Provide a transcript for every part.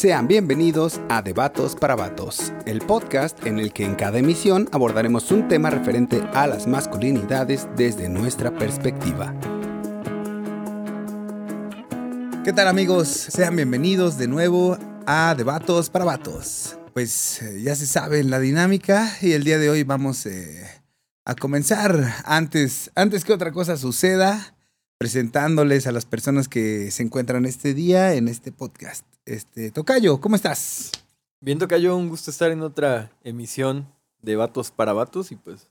Sean bienvenidos a Debatos para Vatos, el podcast en el que en cada emisión abordaremos un tema referente a las masculinidades desde nuestra perspectiva. ¿Qué tal amigos? Sean bienvenidos de nuevo a Debatos para Vatos. Pues eh, ya se sabe la dinámica y el día de hoy vamos eh, a comenzar antes, antes que otra cosa suceda, presentándoles a las personas que se encuentran este día en este podcast. Este, Tocayo, ¿cómo estás? Bien, Tocayo, un gusto estar en otra emisión de Vatos para Vatos y pues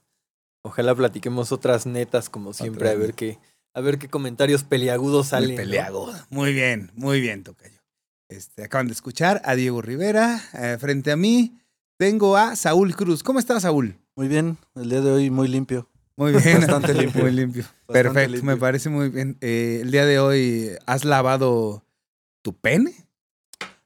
ojalá platiquemos otras netas como siempre, a ver qué, a ver qué comentarios peliagudos salen. Muy. Muy bien, muy bien, Tocayo. Este, acaban de escuchar a Diego Rivera. eh, frente a mí tengo a Saúl Cruz. ¿Cómo estás, Saúl? Muy bien, el día de hoy muy limpio. Muy bien. Bastante limpio. Muy limpio. Bastante Perfecto, limpio. me parece muy bien. Eh, el día de hoy, ¿has lavado tu pene?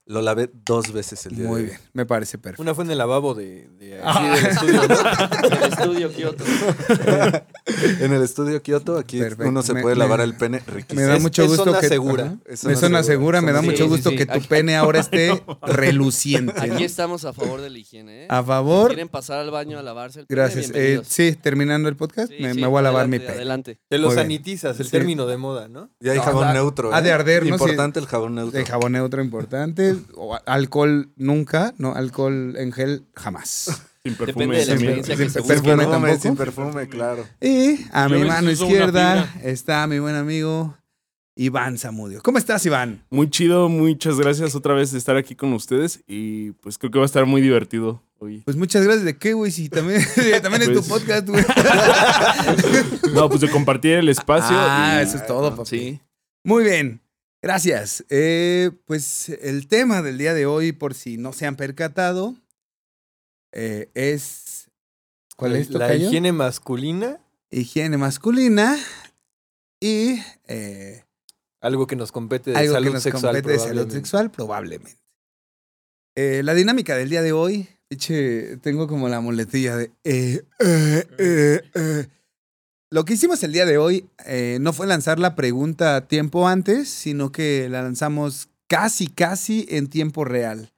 Lo lavé dos veces el día Muy de hoy. bien, me parece perfecto. Una fue en el lavabo de, de aquí Ah. del estudio, ¿no? Del estudio Kioto. En el estudio Kioto, aquí Perfecto. uno se Me- puede me- lavar el pene riquísimo. Me da mucho es gusto zona que segura. Me zona zona segura, me da mucho gusto Sí, que tu pene ahora esté reluciente. ¿no? Aquí estamos a favor de la higiene, ¿eh? A favor. ¿Quieren pasar al baño a lavarse el pene? Gracias. Eh, sí, terminando el podcast, Sí, me, sí, me voy a lavar mi pene. Adelante. Te lo Muy bien. sanitizas, el Sí. término de moda, ¿no? Y hay jabón neutro. ha de ¿eh? arder, ¿no? Importante el jabón neutro. De jabón neutro importante. Alcohol nunca, no, alcohol en gel jamás. Sin Depende perfume. de la experiencia Sin que se perfume sin perfume, claro. Y a Yo mi mano izquierda está mi buen amigo Iván Zamudio. ¿Cómo estás, Iván? Muy chido, muchas gracias otra vez de estar aquí con ustedes y pues creo que va a estar muy divertido hoy. Pues muchas gracias de qué, güey, si también, también es tu Pues- podcast, güey. No, pues de compartir el espacio. Ah, y- eso es todo, papi. Sí. Muy bien, gracias. Eh, pues el tema del día de hoy, por si no se han percatado, eh, es... ¿Cuál es, La Tocayo? higiene masculina, Higiene masculina y... eh, algo que nos compete de algo salud que nos sexual. compete de salud sexual, probablemente. La dinámica del día de hoy, eche, tengo como la muletilla de... Lo que hicimos el día de hoy eh, no fue lanzar la pregunta tiempo antes, sino que la lanzamos casi, casi en tiempo real,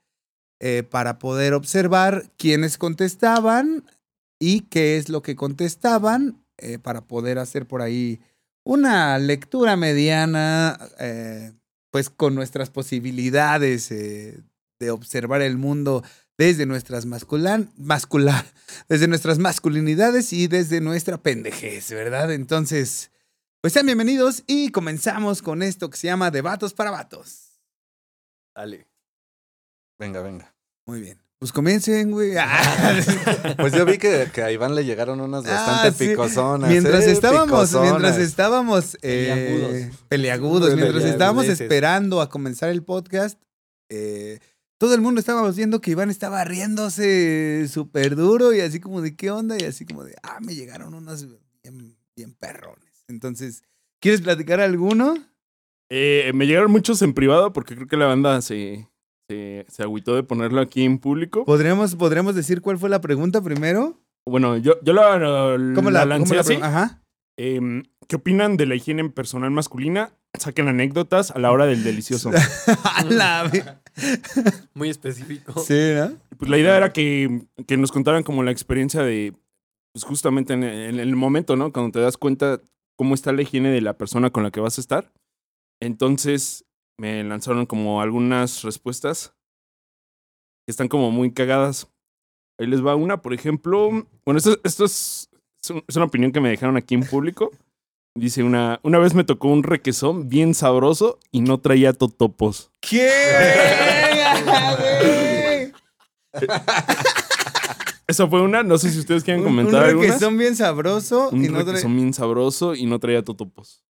eh, para poder observar quiénes contestaban y qué es lo que contestaban, eh, para poder hacer por ahí una lectura mediana, pues con nuestras posibilidades de observar el mundo desde nuestras masculan, mascula, desde nuestras masculinidades y desde nuestra pendejez, ¿verdad? Entonces, pues sean bienvenidos y comenzamos con esto que se llama Debatos para Vatos. Dale. Venga, venga. Muy bien. Pues comiencen, güey. Ah. Pues yo vi que, que a Iván le llegaron unas bastante Ah, sí. picozonas. Mientras ¿eh? estábamos, Picozonas. mientras estábamos eh, Peliagudos. peliagudos, mientras estábamos esperando a comenzar el podcast, eh, todo el mundo estábamos viendo que Iván estaba riéndose súper duro y así como de qué onda y así como de, ah, me llegaron unos bien, bien perrones. Entonces, ¿quieres platicar alguno? Eh, me llegaron muchos en privado porque creo que la banda se, se, se agüitó de ponerlo aquí en público. ¿Podríamos, ¿Podríamos decir cuál fue la pregunta primero? Bueno, yo, yo la, la, ¿Cómo la la, lancé cómo la así. Ajá. Em, ¿Qué opinan de la higiene personal masculina? Saquen anécdotas a la hora del delicioso. La Muy específico. sí, ¿no? Pues la idea era que, que nos contaran como la experiencia de, pues justamente en el, en el momento, ¿no? Cuando te das cuenta cómo está la higiene de la persona con la que vas a estar. Entonces me lanzaron como algunas respuestas que están como muy cagadas. Ahí les va una, por ejemplo. Bueno, esto, esto es, es un- es una opinión que me dejaron aquí en público. Dice una, una vez me tocó un requesón bien sabroso y no traía totopos. ¿Qué? güey? Esa fue una, no sé si ustedes quieren Un- comentar un algunas. requesón bien sabroso Un y no requesón bien sabroso y no traía totopos.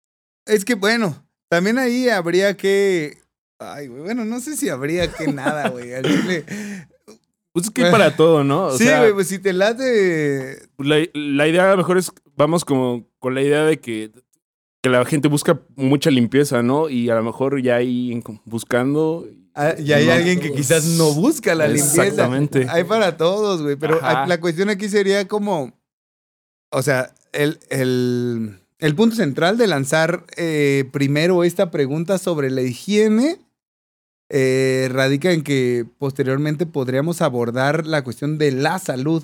Es que bueno, también ahí habría que. Ay, güey, bueno, no sé si habría que nada, güey. al chile. Pues es que hay para todo, ¿no? O sí, sea, güey, pues si te late. pues la, la idea a lo mejor es, vamos como con la idea de que, que la gente busca mucha limpieza, ¿no? Y a lo mejor ya en- buscando. ah, Y hay No. alguien que quizás no busca la limpieza. Exactamente. Hay para todos, güey. Pero Ajá. la cuestión aquí sería como. O sea, el, el, el punto central de lanzar eh, primero esta pregunta sobre la higiene eh, radica en que posteriormente podríamos abordar la cuestión de la salud.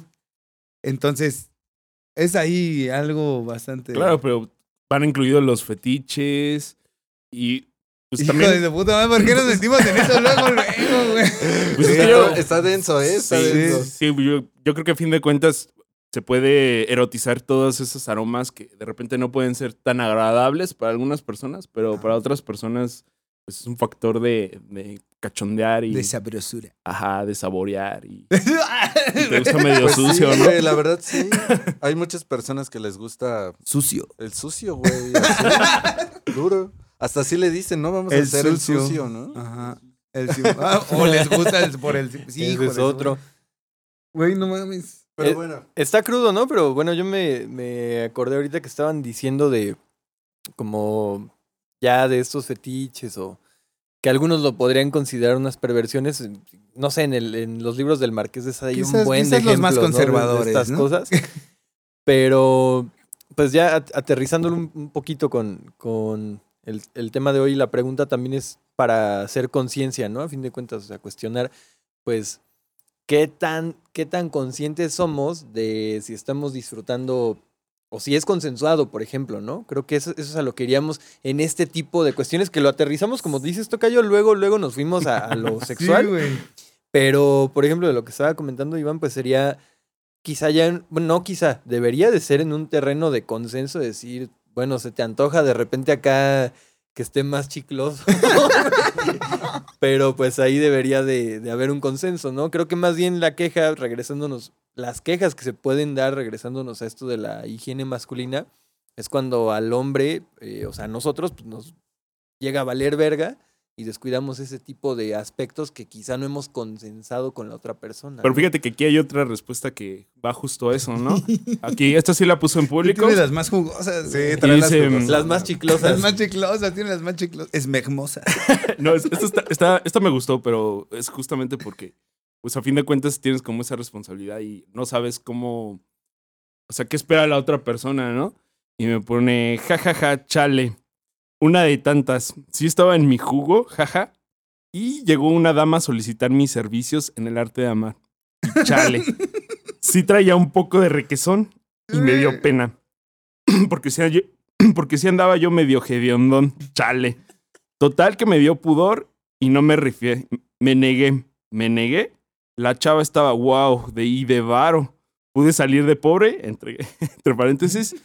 Entonces, es ahí algo bastante... Claro, pero van incluidos los fetiches y pues Hijo también... de su puta madre, ¿por qué nos sentimos en eso luego, luego, güey? pues, Sí, es que yo- está, está denso, ¿eh? Está Sí, denso. sí, yo, yo creo que a fin de cuentas se puede erotizar todos esos aromas que de repente no pueden ser tan agradables para algunas personas, pero para otras personas pues, es un factor de, de cachondear y De sabrosura. ajá, de saborear y, y te gusta medio Pues sí, sucio, ¿no? güey, la verdad sí. Hay muchas personas que les gusta Sucio. el sucio, güey. así, Duro. Hasta así le dicen, ¿no? Vamos a hacer el sucio. ¿no? Ajá. El ah, o les gusta el, por el... Sí, Ese es otro. Güey, no mames. Pero Eh, bueno. Está crudo, ¿no? Pero bueno, yo me, me acordé ahorita que estaban diciendo de como ya de estos fetiches o que algunos lo podrían considerar unas perversiones. No sé, en, el, en los libros del Marqués de Sade hay Quizás- un buen de los más ¿no? de- estas ¿no? cosas. Pero pues ya at- aterrizándolo un, un poquito con, con el, el tema de hoy, la pregunta también es para hacer conciencia, ¿no? A fin de cuentas, o sea, cuestionar, pues, qué tan, qué tan conscientes somos de si estamos disfrutando o si es consensuado, por ejemplo, ¿no? Creo que eso, eso es a lo que iríamos en este tipo de cuestiones que lo aterrizamos, como dices, Tocayo, luego, luego nos fuimos a, a lo sexual. Sí. Pero, por ejemplo, de lo que estaba comentando Iván, pues sería quizá ya, en- bueno, no quizá, debería de ser en un terreno de consenso, decir, bueno, se te antoja de repente acá que esté más chicloso. Pero pues ahí debería de, de haber un consenso, ¿no? Creo que más bien la queja, regresándonos, las quejas que se pueden dar regresándonos a esto de la higiene masculina, es cuando al hombre, eh, o sea, a nosotros, pues, nos llega a valer verga y descuidamos ese tipo de aspectos que quizá no hemos consensado con la otra persona. Pero ¿no? fíjate que aquí hay otra respuesta que va justo a eso, ¿no? Aquí, esta sí la puso en público. Tiene las más jugosas. Sí, güey. trae las dice, jugosas. Las más chiclosas. Las más chiclosas, tiene las más chiclosas. Esmegmosas. No, es- esta, está- esta- esta me gustó, pero es justamente porque, pues a fin de cuentas tienes como esa responsabilidad y no sabes cómo, o sea, qué espera la otra persona, ¿no? Y me pone, jajaja, chale. Una de tantas. Sí estaba en mi jugo, jaja. Y llegó una dama a solicitar mis servicios en el arte de amar. Y chale. Sí traía un poco de requesón y me dio pena. Porque si, porque si andaba yo medio hediondón. Chale. Total que me dio pudor y no me rifié. Me negué. Me negué. La chava estaba wow, de y de varo. Pude salir de pobre, entre, entre paréntesis.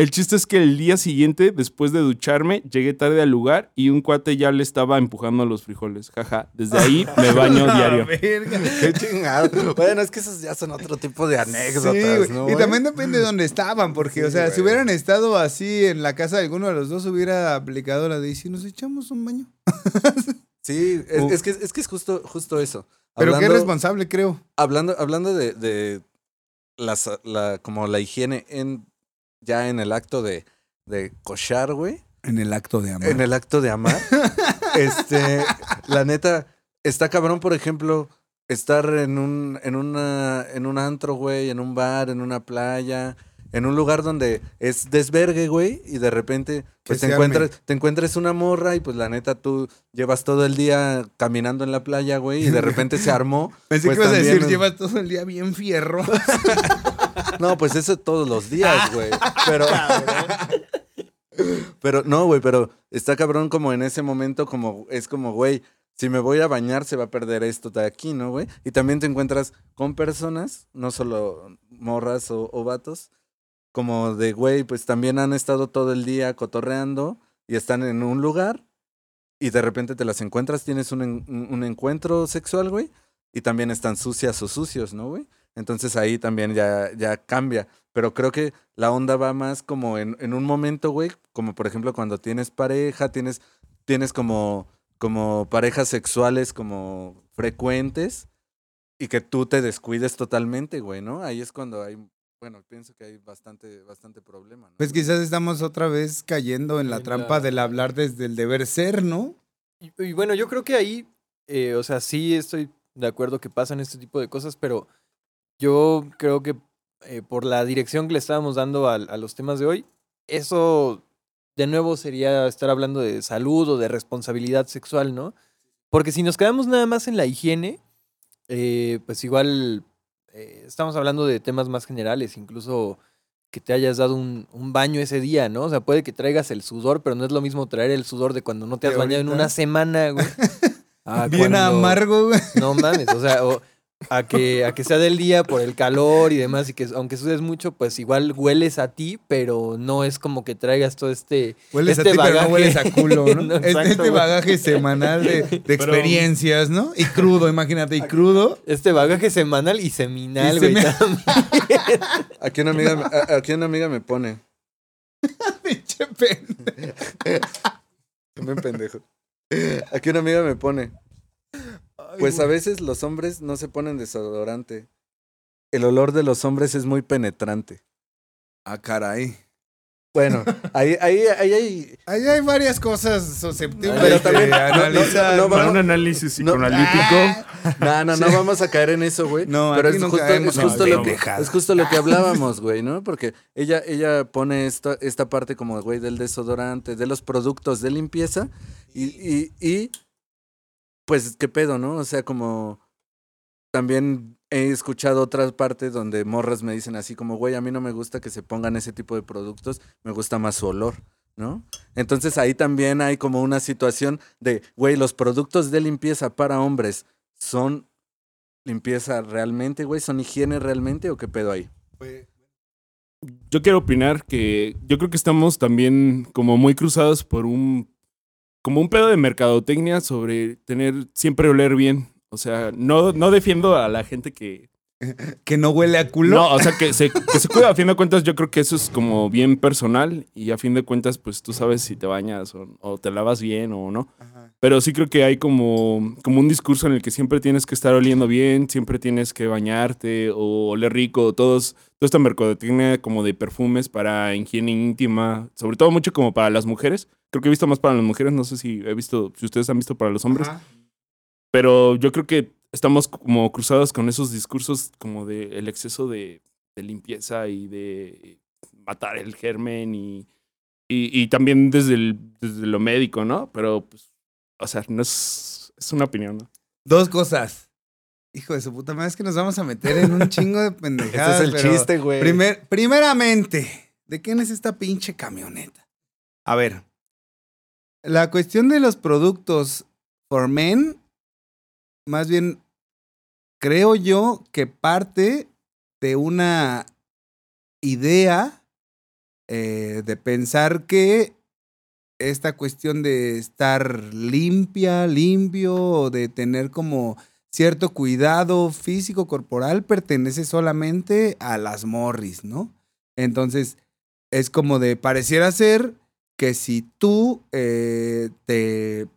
El chiste es que el día siguiente, después de ducharme, llegué tarde al lugar y un cuate ya le estaba empujando los frijoles. Jaja, desde ahí me baño diario. Verga. Qué chingado. Bueno, es que esos ya son otro tipo de anécdotas, Sí, y también depende de dónde estaban, porque, Sí, o sea, si hubieran estado así en la casa de alguno de los dos, hubiera aplicado la de, ¿y si nos echamos un baño? Sí, es, Uh. es que, es que es justo, justo eso. Pero qué Hablando- responsable, creo. hablando, hablando de, de las, la, como la higiene en ya en el acto de, de cochar, güey. En el acto de amor. En el acto de amar. este, la neta, está cabrón, por ejemplo, estar en un, en una, en un antro, güey, en un bar, en una playa, en un lugar donde es desvergue, güey, y de repente pues te encuentras, te encuentres una morra y pues la neta tú llevas todo el día caminando en la playa, güey, y de repente se armó. Pensé pues que ibas a decir, llevas todo el día bien fierro. No, pues eso todos los días, güey. Pero. pero no, güey, pero está cabrón como en ese momento, como es como, güey, si me voy a bañar se va a perder esto de aquí, ¿no, güey? Y también te encuentras con personas, no solo morras o, o vatos, como de, güey, pues también han estado todo el día cotorreando y están en un lugar y de repente te las encuentras, tienes un, en- un un encuentro sexual, güey, y también están sucias o sucios, ¿no, güey? Entonces ahí también ya, ya cambia. Pero creo que la onda va más como en, en un momento, güey, como por ejemplo cuando tienes pareja, tienes, tienes como, como parejas sexuales como frecuentes y que tú te descuides totalmente, güey, ¿no? Ahí es cuando hay, bueno, pienso que hay bastante, bastante problema, ¿no? Pues quizás estamos otra vez cayendo en la En trampa la- del hablar desde el deber ser, ¿no? Y, y bueno, yo creo que ahí, eh, o sea, sí estoy de acuerdo que pasan este tipo de cosas, pero yo creo que eh, por la dirección que le estábamos dando a, los temas de hoy, eso de nuevo sería estar hablando de salud o de responsabilidad sexual, ¿no? Porque si nos quedamos nada más en la higiene, eh, pues igual eh, estamos hablando de temas más generales, incluso que te hayas dado un, un baño ese día, ¿no? O sea, puede que traigas el sudor, pero no es lo mismo traer el sudor de cuando no te has bañado en una semana, güey. Bien cuando- amargo, güey. No mames, o sea, o a que, a que sea del día por el calor y demás, y que aunque sudes mucho, pues igual hueles a ti, pero no es como que traigas todo este... Hueles Este a ti, pero bagaje. no hueles a culo, ¿no? No, este, exacto, este bagaje semanal de, de experiencias, ¿no? Y crudo, imagínate, y crudo. Este bagaje semanal y seminal, güey. semi-. Aquí una amiga, a- aquí una amiga me pone. Pinche pendejo. También pendejo. Aquí una amiga me pone. Pues a veces los hombres no se ponen desodorante. El olor de los hombres es muy penetrante. Ah, caray. Bueno, ahí, ahí, ahí, ahí. Ahí hay varias cosas susceptibles Pero de también- no, no, analizar. no, Para vamos- un análisis no- psicoanalítico. No, no, no vamos a caer en eso, güey. No, pero es no justo, caemos es justo lo que, es justo lo que hablábamos, güey, ¿no? Porque ella, ella pone esta, esta parte como, güey, del desodorante, de los productos de limpieza y, y, y, pues, ¿qué pedo, no? O sea, como también he escuchado otras partes donde morras me dicen así como, güey, a mí no me gusta que se pongan ese tipo de productos, me gusta más su olor, ¿no? Entonces ahí también hay como una situación de, güey, los productos de limpieza para hombres son limpieza realmente, güey, son higiene realmente o qué pedo ahí? Yo quiero opinar que yo creo que estamos también como muy cruzados por un como un pedo de mercadotecnia sobre tener siempre oler bien. O sea, no, no defiendo a la gente que. Que no huele a culo. No, o sea, que se, que se cuida. A fin de cuentas, yo creo que eso es como bien personal. Y a fin de cuentas, pues tú sabes si te bañas o, o te lavas bien o no. Ajá. Pero sí creo que hay como, como un discurso en el que siempre tienes que estar oliendo bien, siempre tienes que bañarte o oler rico, todos, toda esta mercadotecnia como de perfumes para higiene íntima, sobre todo mucho como para las mujeres. Creo que he visto más para las mujeres, no sé si he visto, si ustedes han visto para los hombres, Ajá. pero yo creo que estamos como cruzados con esos discursos como de el exceso de, de limpieza y de matar el germen y, y, y también desde, el, desde lo médico, ¿no? Pero pues, o sea, no es, es una opinión, ¿no? Dos cosas. Hijo de su puta madre, es que nos vamos a meter en un chingo de Este pendejadas. es el chiste, güey. primer- primeramente, ¿de quién es esta pinche camioneta? A ver, la cuestión de los productos for men, más bien, creo yo que parte de una idea eh, de pensar que esta cuestión de estar limpia, limpio, de tener como cierto cuidado físico corporal pertenece solamente a las morris, ¿no? Entonces, es como de, pareciera ser que si tú eh, te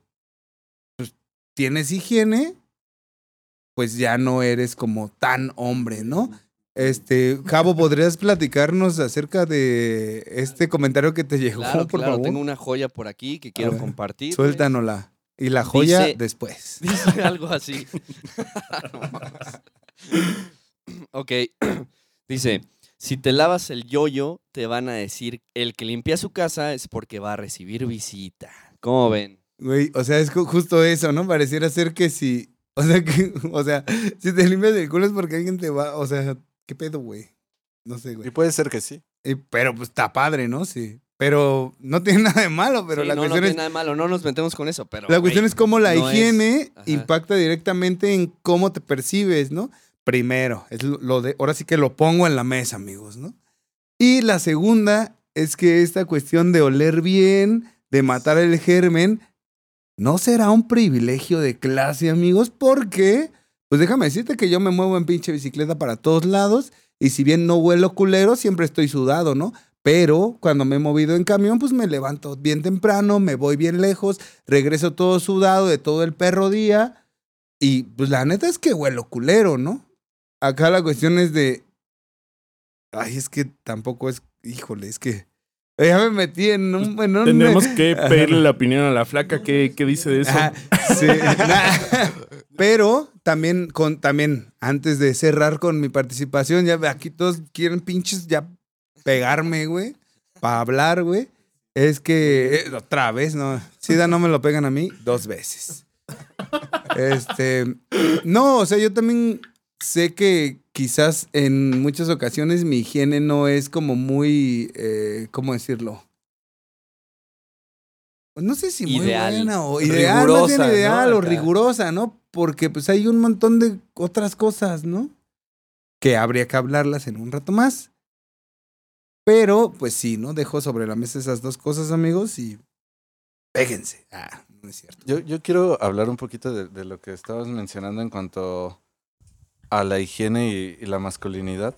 pues, tienes higiene, pues ya no eres como tan hombre, ¿no? Este, Javo, ¿podrías platicarnos acerca de este comentario que te llegó, Claro, por claro, favor? tengo una joya por aquí que quiero ver, compartir. Suéltanosla. Y la joya Dice- después. Dice algo así. Ok. Dice, si te lavas el yoyo, te van a decir, el que limpia su casa es porque va a recibir visita. ¿Cómo ven? Güey, o sea, es ju- justo eso, ¿no? Pareciera ser que si, o sea, que, o sea, si te limpias el culo es porque alguien te va, o sea, ¿qué pedo, güey? No sé, Y güey. puede ser que sí. Y- pero pues está padre, ¿no? Sí. Pero no tiene nada de malo, pero Sí, la no, no tiene es nada de malo, no nos metemos con eso, pero... La cuestión es cómo la no higiene impacta directamente en cómo te percibes, ¿no? Primero, es lo lo de, ahora sí que lo pongo en la mesa, amigos, ¿no? Y la segunda es que esta cuestión de oler bien, de matar el germen, no será un privilegio de clase, amigos, porque, pues déjame decirte que yo me muevo en pinche bicicleta para todos lados y si bien no huelo culero, siempre estoy sudado, ¿no? Pero cuando me he movido en camión, pues me levanto bien temprano, me voy bien lejos, regreso todo sudado de todo el perro día. Y pues la neta es que huelo culero, ¿no? Acá la cuestión es de. Ay, es que tampoco es. Híjole, es que. Ya me metí en un. En un Tendremos que pedirle la opinión a la flaca. ¿Qué, qué dice de eso? Sí. Nah. Pero también, con, también, antes de cerrar con mi participación, ya aquí todos quieren pinches ya pegarme, güey, para hablar, güey. Es que, eh, otra vez, no, Sida no me lo pegan a mí dos veces. Este, no, o sea, yo también sé que quizás en muchas ocasiones mi higiene no es como muy, eh, ¿cómo decirlo? Pues no sé si muy Ideal. buena o ideal, más bien Rigurosa, ¿no? ideal o rigurosa, ¿no? Porque pues hay un montón de otras cosas, ¿no? Que habría que hablarlas en un rato más. Pero, pues sí, ¿no? Dejo sobre la mesa esas dos cosas, amigos, y péguense. Ah, no es cierto. Yo, yo quiero hablar un poquito de, de lo que estabas mencionando en cuanto a la higiene y, y la masculinidad.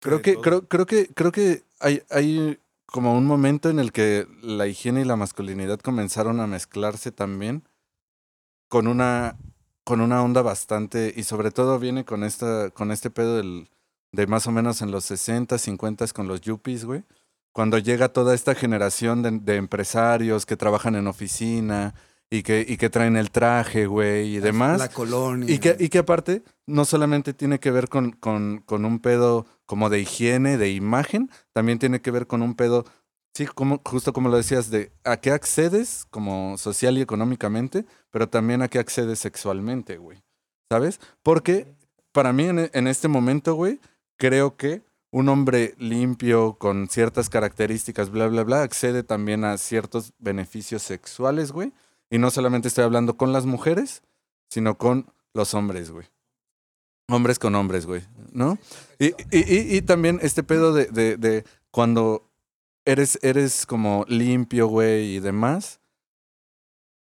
Creo que, creo, creo que, creo que hay, hay como un momento en el que la higiene y la masculinidad comenzaron a mezclarse también con una, con una onda bastante, y sobre todo viene con esta, con este pedo del, de más o menos en los 60, 50 con los yuppies, güey. Cuando llega toda esta generación de, de empresarios que trabajan en oficina y que, y que traen el traje, güey, y demás. La colonia. Y que, y que aparte no solamente tiene que ver con, con, con un pedo como de higiene, de imagen, también tiene que ver con un pedo, sí, como, justo como lo decías, de a qué accedes como social y económicamente, pero también a qué accedes sexualmente, güey. ¿Sabes? Porque para mí en, en este momento, güey, creo que un hombre limpio con ciertas características, bla, bla, bla, accede también a ciertos beneficios sexuales, güey. Y no solamente estoy hablando con las mujeres, sino con los hombres, güey. Hombres con hombres, güey, ¿no? Y, y, y, y también este pedo de, de, cuando eres, eres como limpio, güey, y demás,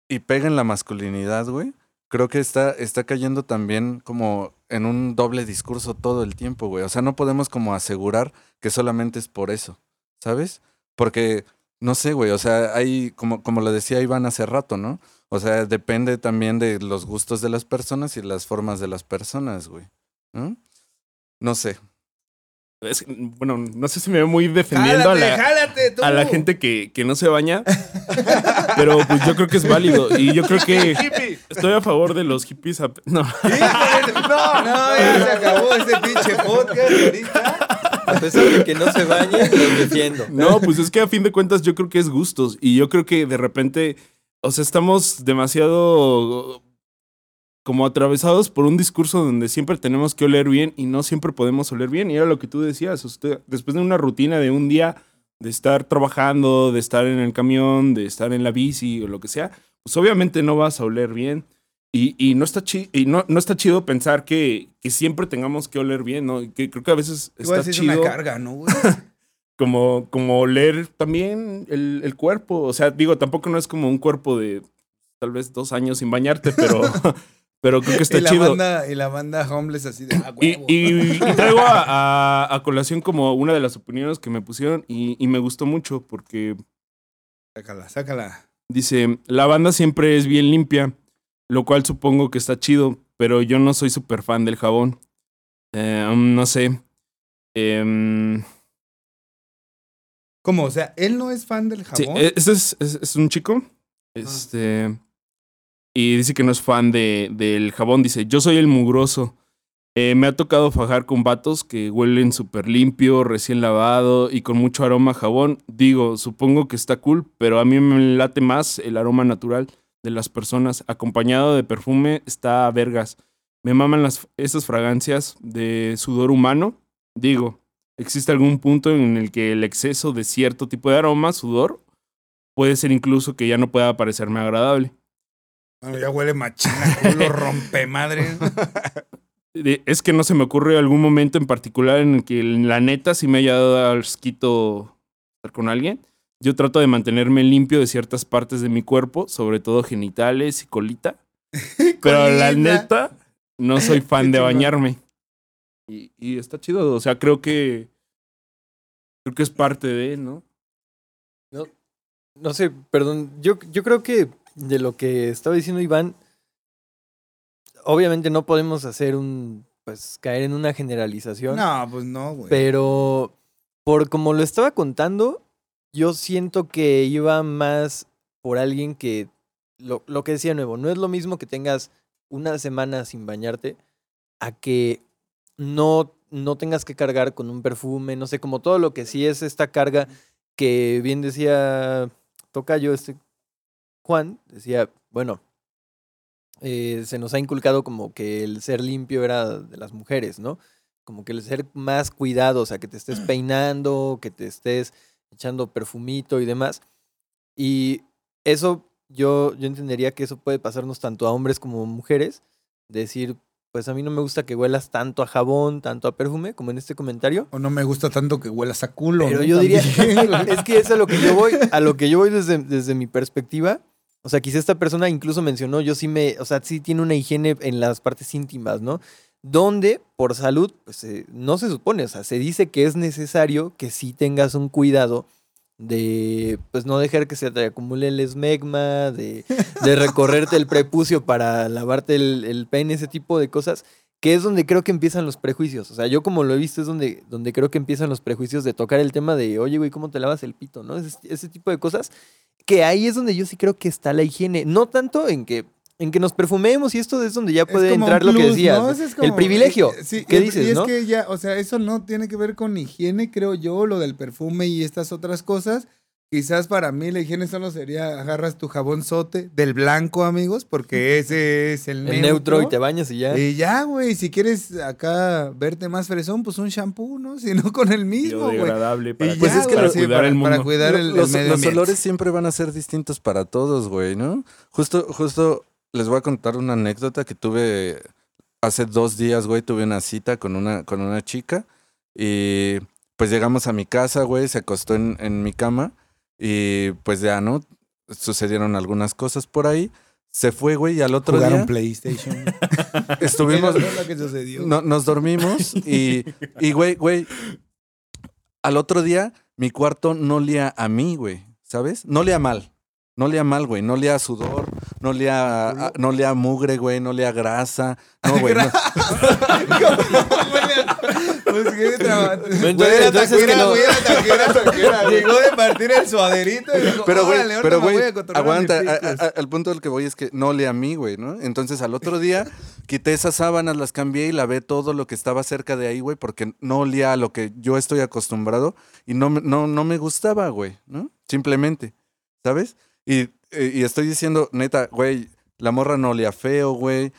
y pega en la masculinidad, güey, creo que está, está cayendo también como en un doble discurso todo el tiempo, güey. O sea, no podemos como asegurar que solamente es por eso, ¿sabes? Porque, no sé, güey, o sea, hay, como, como lo decía Iván hace rato, ¿no? O sea, depende también de los gustos de las personas y las formas de las personas, güey. ¿no? No sé. Es que, bueno, no sé si me veo muy defendiendo a la, jálate, tú. a la gente que, que no se baña. pero pues yo creo que es válido. Y yo creo que estoy a favor de los hippies. a- No. No, no, ya se acabó ese pinche podcast ahorita. A pesar de que no se bañen, los defiendo. No, pues es que a fin de cuentas yo creo que es gustos. Y yo creo que de repente, o sea, estamos demasiado como atravesados por un discurso donde siempre tenemos que oler bien y no siempre podemos oler bien. Y era lo que tú decías, después de una rutina de un día de estar trabajando, de estar en el camión, de estar en la bici o lo que sea, pues obviamente no vas a oler bien. Y, y no, está chi- y no, no está chido pensar que, que siempre tengamos que oler bien, ¿no? Y Que creo que a veces Igual está es chido una carga, ¿no, güey? como, como oler también el, el cuerpo. O sea, digo, tampoco no es como un cuerpo de tal vez dos años sin bañarte, pero, pero creo que está y, la chido. banda, y la banda homeless así de, ah, Y, huevo. y- y traigo a, a- a colación como una de las opiniones que me pusieron y, y me gustó mucho porque Sácala, sácala. dice, la banda siempre es bien limpia, lo cual supongo que está chido, pero yo no soy súper fan del jabón. Eh, um, no sé. Em, ¿Cómo? O sea, él no es fan del jabón. este es, es- es un chico. Este. Y dice que no es fan de, del jabón. Dice: Yo soy el mugroso. Eh, me ha tocado fajar con vatos que huelen súper limpio, recién lavado y con mucho aroma a jabón. Digo, supongo que está cool, pero a mí me late más el aroma natural de las personas. Acompañado de perfume, está a vergas. Me maman las, esas fragancias de sudor humano. Digo, ¿existe algún punto en el que el exceso de cierto tipo de aroma, sudor, puede ser incluso que ya no pueda parecerme agradable? Bueno, ya huele machina, culo rompe madre. Es que no se me ocurre algún momento en particular en el que la neta sí me haya dado asquito estar con alguien. Yo trato de mantenerme limpio de ciertas partes de mi cuerpo, sobre todo genitales y colita. Pero la neta, no soy fan de bañarme. Y, y está chido. O sea, creo que. Creo que es parte de, ¿no? No sé, perdón. Yo, yo creo que de lo que estaba diciendo Iván, obviamente no podemos hacer un, pues, caer en una generalización. No, pues no, güey. Pero por como lo estaba contando, yo siento que iba más por alguien que, lo, lo que decía de nuevo, no es lo mismo que tengas una semana sin bañarte a que no, no tengas que cargar con un perfume, no sé, como todo lo que sí es esta carga que bien decía Tocayo, este Juan, decía, bueno, eh, se nos ha inculcado como que el ser limpio era de las mujeres, ¿no? Como que el ser más cuidado, o sea, que te estés peinando, que te estés echando perfumito y demás. Y eso yo, yo entendería que eso puede pasarnos tanto a hombres como mujeres. Decir, pues a mí no me gusta que huelas tanto a jabón, tanto a perfume, como en este comentario. O no me gusta tanto que huelas a culo. Pero ¿no? yo diría, es que es a lo que yo voy, a lo que yo voy desde, desde mi perspectiva. O sea, quizá esta persona incluso mencionó, yo sí me, o sea, sí tiene una higiene en las partes íntimas, ¿no? Donde, por salud, pues eh, no se supone, o sea, se dice que es necesario que sí tengas un cuidado de, pues no dejar que se te acumule el esmegma, de, de recorrerte el prepucio para lavarte el, el pene, ese tipo de cosas, que es donde creo que empiezan los prejuicios. O sea, yo como lo he visto es donde, donde creo que empiezan los prejuicios de tocar el tema de, oye, güey, ¿cómo te lavas el pito? ¿No? Ese, ese tipo de cosas, que ahí es donde yo sí creo que está la higiene. No tanto en que, en que nos perfumemos y esto es donde ya puede entrar lo que decías. ¿no? Es el como- privilegio. eh, sí, ¿Qué y- dices, Y es no? que ya, o sea, eso no tiene que ver con higiene, creo yo, lo del perfume y estas otras cosas. Quizás para mí la higiene solo sería agarras tu jabón sote del blanco, amigos, porque ese es el, el neutro y te bañas y ya. Y ya, güey, si quieres acá verte más fresón, pues un shampoo, ¿no? Si no con el mismo, güey. Biodegradable para, Pues ya, es que lo- sí, cuidar para, el mundo. para cuidar el, el los, medio los ambiente. olores siempre van a ser distintos para todos, güey, ¿no? Justo, justo les voy a contar una anécdota que tuve hace dos días, güey. Tuve una cita con una, con una chica y pues llegamos a mi casa, güey. Se acostó en, en mi cama y pues ya, ¿no? Sucedieron algunas cosas por ahí. Se fue, güey, y al otro Jugaron día PlayStation. estuvimos, ¿Qué es lo que sucedió? no- nos dormimos y, y, güey, güey, al otro día mi cuarto no olía a mí, güey, ¿sabes? No olía mal. No olía mal, güey. No olía a sudor, no olía a, a- no olía a mugre, güey, no olía a grasa. No, güey. no. Pues traba- Entonces- taquera, que no- taquera, taquera. Llegó de partir el suaderito y dijo, Pero, güey, "Órale, ahorita pero, güey, aguanta. mis a- picos". a- al punto del que voy es que no olía a mí, güey, ¿no? Entonces al otro día quité esas sábanas, las cambié y lavé todo lo que estaba cerca de ahí, güey, porque no olía a lo que yo estoy acostumbrado y no, me- no, no me gustaba, güey, ¿no? Simplemente, ¿sabes? Y, y estoy diciendo, neta, güey, la morra no olía feo, güey.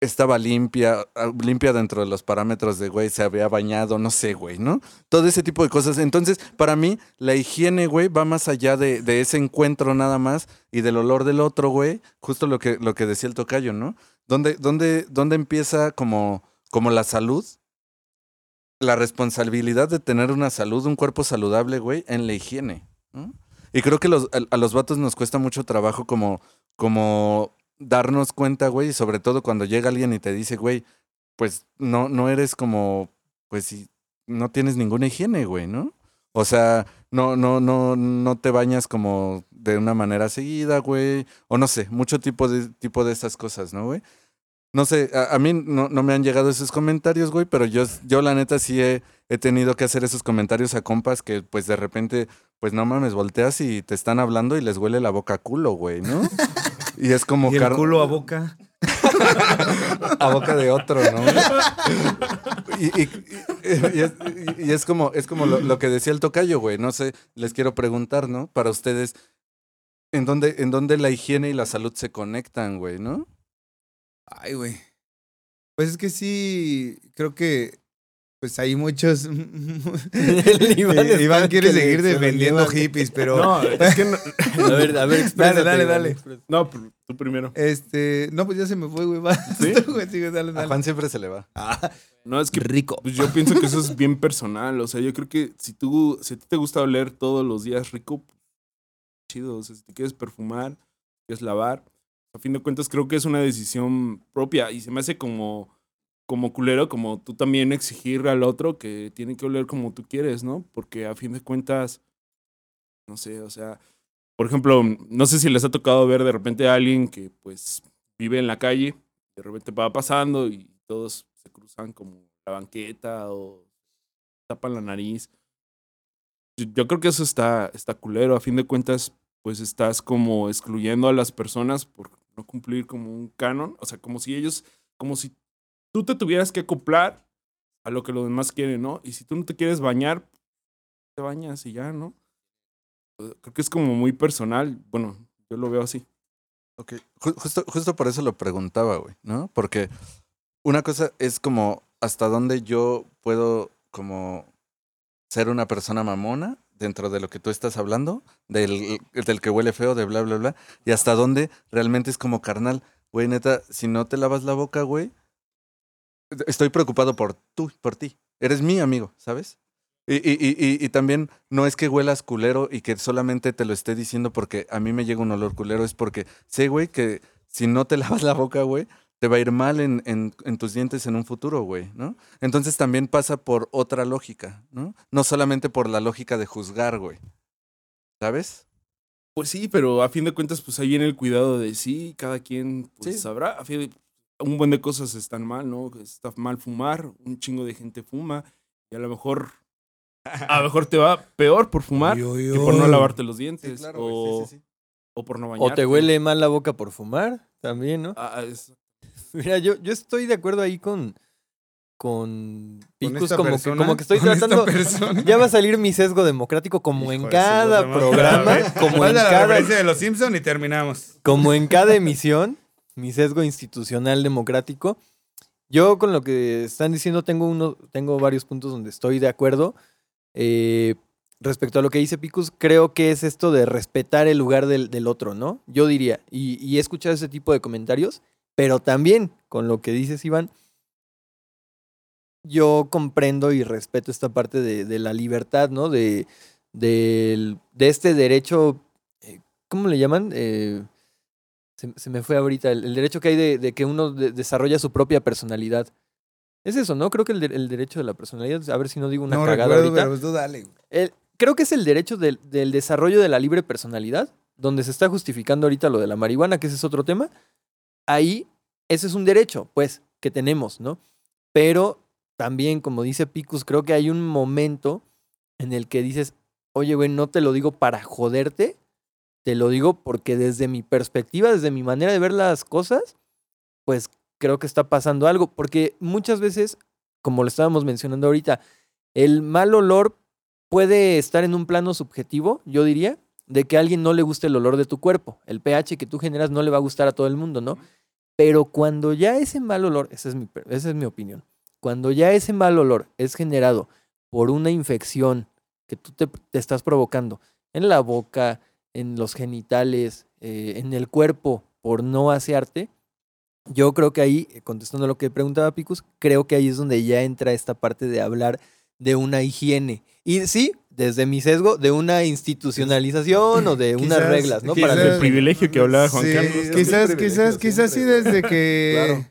Estaba limpia, ah, limpia dentro de los parámetros de, güey, se había bañado, no sé, güey, ¿no? Todo ese tipo de cosas. Entonces, para mí, la higiene, güey, va más allá de, de ese encuentro nada más y del olor del otro, güey. Justo lo que, lo que decía el tocayo, ¿no? ¿Dónde, dónde, dónde empieza como, como la salud? La responsabilidad de tener una salud, un cuerpo saludable, güey, en la higiene, ¿no? Y creo que los, a, los vatos nos cuesta mucho trabajo como, como darnos cuenta, güey, y sobre todo cuando llega alguien y te dice, güey, pues no, no eres como, pues si no tienes ninguna higiene, güey, ¿no? O sea, no, no, no, no te bañas como de una manera seguida, güey. O no sé, mucho tipo de, tipo de estas cosas, ¿no, güey? No sé, a, a mí no, no me han llegado esos comentarios, güey, pero yo, yo la neta sí he, he tenido que hacer esos comentarios a compas que pues de repente, pues no mames, volteas y te están hablando y les huele la boca a culo, güey, ¿no? Y es como Y el car- culo a boca. a boca de otro, ¿no? Y, y- y- y es, y es como, es como lo, lo que decía el tocayo, güey. No sé, les quiero preguntar, ¿no? Para ustedes, ¿en dónde, ¿en dónde la higiene y la salud se conectan, güey, no? Ay, güey. Pues es que sí, creo que pues hay muchos. El Iván Eh, Iván quiere seguir defendiendo hippies, pero No, es que no, A ver, a ver, dale, dale. exprésate. no, pr- tú primero. este, no, pues ya se me fue, güey. ¿Sí? Dale, A dale. Juan siempre se le va. Ah, No, es que rico. pues yo pienso que eso es bien personal. O sea, yo creo que si tú, si a ti te gusta oler todos los días rico, pues, chido. O sea, si te quieres perfumar, quieres lavar, a fin de cuentas creo que es una decisión propia y se me hace como, como culero, como tú también exigir al otro que tiene que oler como tú quieres, ¿no? Porque a fin de cuentas, no sé, o sea, por ejemplo, no sé si les ha tocado ver de repente a alguien que pues vive en la calle, de repente va pasando y todos se cruzan como la banqueta o tapan la nariz. Yo, yo creo que eso está, está culero. A fin de cuentas, pues estás como excluyendo a las personas por no cumplir como un canon. O sea, como si ellos, como si tú te tuvieras que acoplar a lo que los demás quieren, ¿no? Y si tú no te quieres bañar, te bañas y ya, ¿no? Creo que es como muy personal. Bueno, yo lo veo así. Ok, ju- justo, justo por eso lo preguntaba, güey, ¿no? Porque una cosa es como hasta dónde yo puedo como ser una persona mamona dentro de lo que tú estás hablando, del, del que huele feo, de bla, bla, bla, y hasta dónde realmente es como carnal, güey, neta, si no te lavas la boca, güey, estoy preocupado por tú, por ti. Eres mi amigo, ¿sabes? Y, y, y, y- también no es que huelas culero y que solamente te lo esté diciendo porque a mí me llega un olor culero, es porque sé, güey, que si no te lavas la boca, güey, te va a ir mal en, en, en tus dientes en un futuro, güey, ¿no? Entonces también pasa por otra lógica, ¿no? No solamente por la lógica de juzgar, güey. ¿Sabes? Pues sí, pero a fin de cuentas, pues ahí viene el cuidado de sí, cada quien pues, Sí. sabrá. A fin de- un buen de cosas están mal, ¿no? Está mal fumar, un chingo de gente fuma, y a lo mejor, a lo mejor te va peor por fumar Yo, que yo. por no lavarte los dientes, güey, o, sí, sí, sí. o por no bañarte. O te huele mal la boca por fumar, también, ¿no? Ah, es- Mira, yo, yo estoy de acuerdo ahí con, con Picus, como que, como que estoy tratando. Ya va a salir mi sesgo democrático como Hijo en su cada programa, como en cada, de los Simpson y terminamos. como en cada emisión, mi sesgo institucional democrático. Yo con lo que están diciendo tengo uno, tengo varios puntos donde estoy de acuerdo. Eh, respecto a lo que dice Picus, creo que es esto de respetar el lugar del, del otro, ¿no? Yo diría, y, y he escuchado ese tipo de comentarios, pero también con lo que dices, Iván, yo comprendo y respeto esta parte de, de la libertad, ¿no? De, del- de este derecho, eh, ¿cómo le llaman? Eh, se, se me fue ahorita, el, el derecho que hay de, de que uno de- desarrolla su propia personalidad. Es eso, ¿no? Creo que el, de- el derecho de la personalidad, a ver si no digo una no cagada recuerdo, ahorita. pero tú dale. El- creo que es el derecho del, del desarrollo de la libre personalidad, donde se está justificando ahorita lo de la marihuana, que ese es otro tema. Ahí, ese es un derecho, pues, que tenemos, ¿no? Pero también, como dice Picus, creo que hay un momento en el que dices, oye, güey, no te lo digo para joderte, te lo digo porque desde mi perspectiva, desde mi manera de ver las cosas, pues creo que está pasando algo, porque muchas veces, como lo estábamos mencionando ahorita, el mal olor puede estar en un plano subjetivo, yo diría, de que a alguien no le guste el olor de tu cuerpo. El pH que tú generas no le va a gustar a todo el mundo, ¿no? Pero cuando ya ese mal olor, esa es mi, esa es mi opinión, cuando ya ese mal olor es generado por una infección que tú te, te estás provocando en la boca, en los genitales, eh, en el cuerpo, por no asearte, yo creo que ahí, eh, contestando lo que preguntaba Picus, creo que ahí es donde ya entra esta parte de hablar de una higiene. Y sí, desde mi sesgo, de una institucionalización o de unas Quizás- reglas, ¿no? quizás- Para el privilegio que hablaba Juan Sí, Carlos. Quizás, quizás, quizás sí desde que. Claro.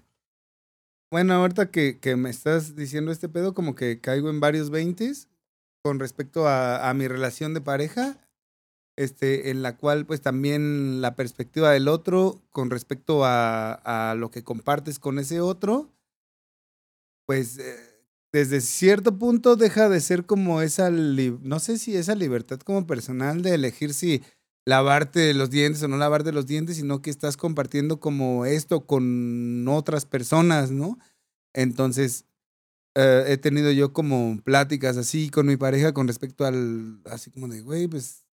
Bueno, ahorita que, que me estás diciendo este pedo, como que caigo en varios veintes con respecto a, a mi relación de pareja, este, en la cual, pues también la perspectiva del otro con respecto a, a lo que compartes con ese otro, pues eh, desde cierto punto deja de ser como esa, no sé si esa libertad como personal de elegir si lavarte los dientes o no lavarte los dientes, sino que estás compartiendo como esto con otras personas, ¿no? Entonces, eh, he tenido yo como pláticas así con mi pareja con respecto al, así como de, güey, pues,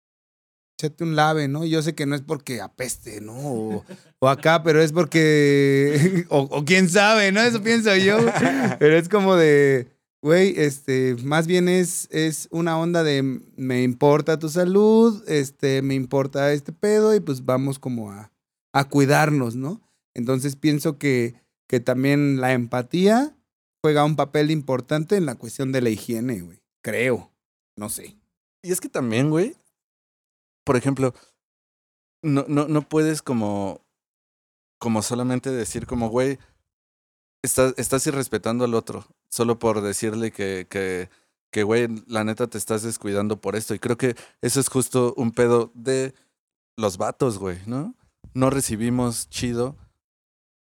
échate un lave, ¿no? Yo sé que no es porque apeste, ¿no? O, o acá, pero es porque, o, o quién sabe, ¿no? Eso pienso yo. Pero es como de, güey, este, más bien es, es una onda de me importa tu salud, este, me importa este pedo y pues vamos como a, a cuidarnos, ¿no? Entonces pienso que, que también la empatía juega un papel importante en la cuestión de la higiene, güey. Creo. No sé. Y es que también, güey, por ejemplo, no, no, no puedes como, como solamente decir como, güey, estás, estás irrespetando al otro, solo por decirle que, que, que, güey, la neta te estás descuidando por esto. Y creo que eso es justo un pedo de los vatos, güey, ¿no? No recibimos chido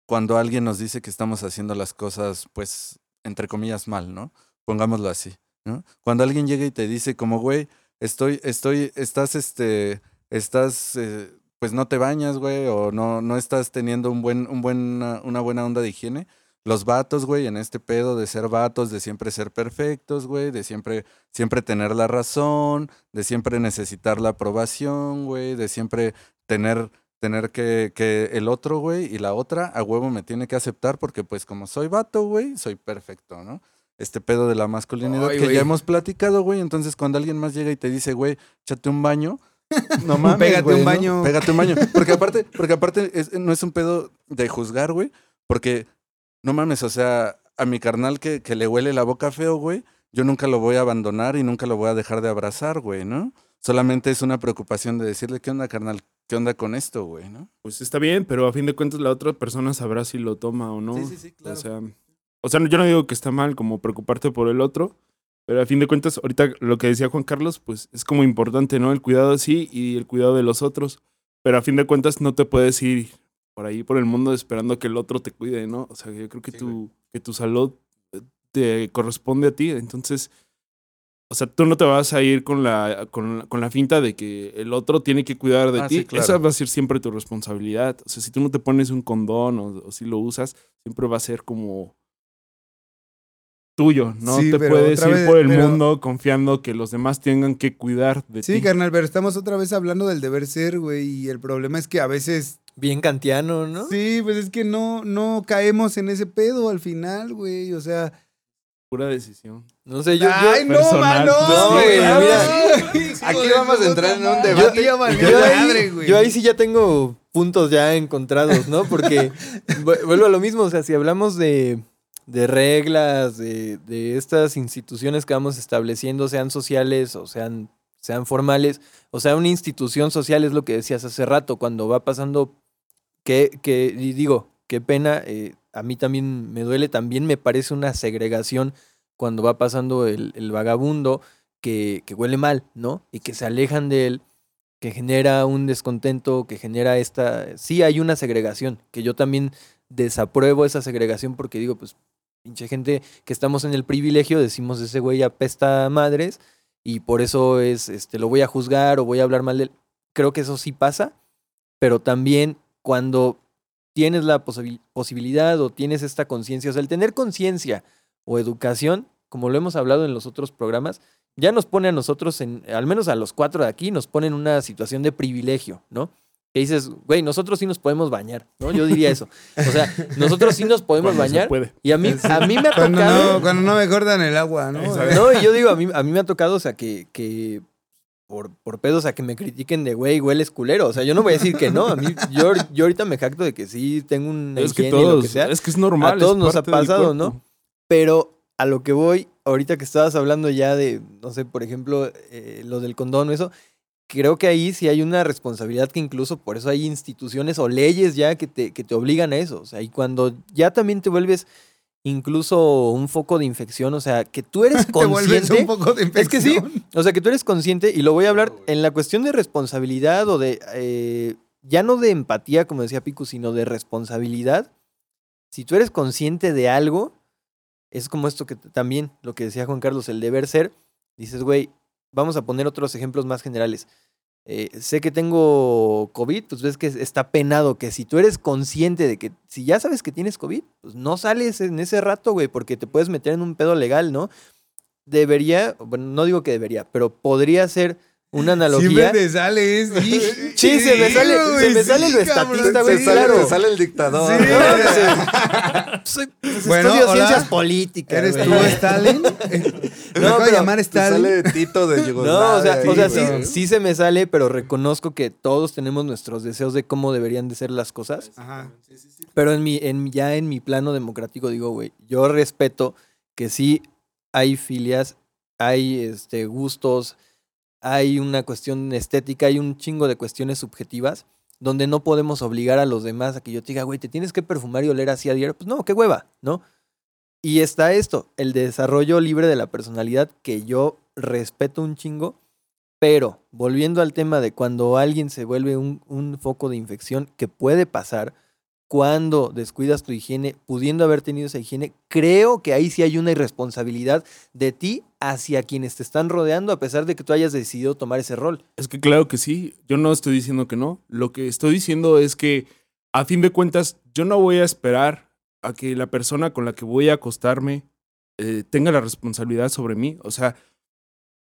cuando alguien nos dice que estamos haciendo las cosas, pues, entre comillas, mal, ¿no? Pongámoslo así, ¿no? Cuando alguien llega y te dice como, güey, estoy, estoy, estás, este, estás, eh, pues no te bañas, güey, o no, no estás teniendo un buen, un buen, una buena onda de higiene. Los vatos, güey, en este pedo de ser vatos, de siempre ser perfectos, güey, de siempre, siempre tener la razón, de siempre necesitar la aprobación, güey, de siempre tener tener que, que el otro, güey, y la otra, a huevo me tiene que aceptar porque pues como soy vato, güey, soy perfecto, ¿no? Este pedo de la masculinidad Ay, que ya hemos platicado, güey. Entonces, cuando alguien más llega y te dice, güey, échate un baño, no mames, Pégate un ¿no? baño. Pégate un baño. Porque aparte, porque aparte es- no es un pedo de juzgar, güey. Porque, no mames, o sea, a mi carnal que, que le huele la boca feo, güey, yo nunca lo voy a abandonar y nunca lo voy a dejar de abrazar, güey, ¿no? Solamente es una preocupación de decirle, ¿qué onda, carnal? ¿Qué onda con esto, güey, no? Pues está bien, pero a fin de cuentas la otra persona sabrá si lo toma o no. Sí, sí, sí, claro. O sea, o sea, yo no digo que está mal como preocuparte por el otro, pero a fin de cuentas, ahorita lo que decía Juan Carlos, pues es como importante, ¿no? El cuidado sí y el cuidado de los otros. Pero a fin de cuentas no te puedes ir por ahí por el mundo esperando que el otro te cuide, ¿no? O sea, yo creo que, Sí, tu, que tu salud eh, te corresponde a ti. Entonces, o sea, tú no te vas a ir con la, con, con la finta de que el otro tiene que cuidar de Ah, ti. sí, claro. Esa va a ser siempre tu responsabilidad. O sea, si tú no te pones un condón o, o si lo usas, siempre va a ser como tuyo. No Sí, te puedes ir vez- por el pero- mundo confiando que los demás tengan que cuidar de Sí, ti. carnal, pero estamos otra vez hablando del deber ser, güey. Y el problema es que a veces. Bien kantiano, ¿no? Sí, pues es que no, no caemos en ese pedo al final, güey. O sea. Pura decisión. No sé, yo, yo- ¡Ay, no, personal. mano! No, güey, mira. Aquí vamos a entrar en un debate. yo ahí, yo sí ya tengo puntos ya encontrados, ¿no? Porque vu- vuelvo a lo mismo, o sea, si hablamos de, de reglas, de, de estas instituciones que vamos estableciendo, sean sociales o sean, sean formales, o sea, una institución social es lo que decías hace rato, cuando va pasando, que, que y digo, qué pena, eh, a mí también me duele, también me parece una segregación cuando va pasando el, el vagabundo que, que huele mal, ¿no? Y que se alejan de él que genera un descontento, que genera esta... Sí hay una segregación, que yo también desapruebo esa segregación porque digo, pues, pinche gente que estamos en el privilegio, decimos ese güey apesta a madres y por eso es, este, lo voy a juzgar o voy a hablar mal de él. Creo que eso sí pasa, pero también cuando tienes la posibil- posibilidad o tienes esta conciencia, o sea, el tener conciencia o educación, como lo hemos hablado en los otros programas, ya nos pone a nosotros, en, al menos a los cuatro de aquí, nos pone en una situación de privilegio, ¿no? Que dices, güey, nosotros sí nos podemos bañar, ¿no? Yo diría eso. O sea, nosotros sí nos podemos Cuando se bañar. puede. Y a mí, a mí me ha Cuando tocado. no, cuando no me cortan el agua, ¿no? No, y yo digo, a mí, a mí me ha tocado, o sea, que, que por, por pedo, o sea, que me critiquen de, güey, hueles culero. O sea, yo no voy a decir que no. A mí, yo, yo ahorita me jacto de que sí tengo un Es que y lo todos, que sea. es que es normal. A todos nos ha pasado. ¿no? Pero a lo que voy, ahorita que estabas hablando ya de, no sé, por ejemplo, eh, lo del condón o eso, creo que ahí sí hay una responsabilidad que incluso por eso hay instituciones o leyes ya que te, que te obligan a eso. O sea, y cuando ya también te vuelves incluso un foco de infección, o sea, que tú eres Te consciente. un poco de Es que sí. infección. O sea, que tú eres consciente, y lo voy a hablar en la cuestión de responsabilidad o de, eh, ya no de empatía, como decía Piku, sino de responsabilidad. Si tú eres consciente de algo, es como esto que también, lo que decía Juan Carlos, el deber ser, dices, güey, vamos a poner otros ejemplos más generales. Eh, sé que tengo COVID, pues ves que está penado que si tú eres consciente de que si ya sabes que tienes COVID, pues no sales en ese rato, güey, porque te puedes meter en un pedo legal, ¿no? Debería, bueno, no digo que debería, pero podría ser una Siempre analogía. te sale, es- Sí, se me sale- güey, se me sale cabrón, estatista, güey, sí. Te sale, claro. te sale el dictador. Sí. ¿no? Pues, soy, pues, Bueno, estudio hola. ciencias políticas. ¿Eres güey. tú, Stalin? ¿Me No, acabo de pero llamar Stalin? sale Tito de No, o Yugoslavia. sea, o sea, sí, sí se me sale, pero reconozco que todos tenemos nuestros deseos de cómo deberían de ser las cosas. Ajá. Pero en mi, en, ya en mi plano democrático digo, güey, yo respeto que sí hay filias, hay este, gustos, hay una cuestión estética, hay un chingo de cuestiones subjetivas donde no podemos obligar a los demás a que yo te diga, güey, te tienes que perfumar y oler así a diario. Pues no, qué hueva, ¿no? Y está esto, el desarrollo libre de la personalidad que yo respeto un chingo, pero volviendo al tema de cuando alguien se vuelve un, un foco de infección que puede pasar, cuando descuidas tu higiene, pudiendo haber tenido esa higiene, creo que ahí sí hay una irresponsabilidad de ti hacia quienes te están rodeando, a pesar de que tú hayas decidido tomar ese rol. Es que claro que sí, yo no estoy diciendo que no. Lo que estoy diciendo es que, a fin de cuentas, yo no voy a esperar a que la persona con la que voy a acostarme eh, tenga la responsabilidad sobre mí. O sea,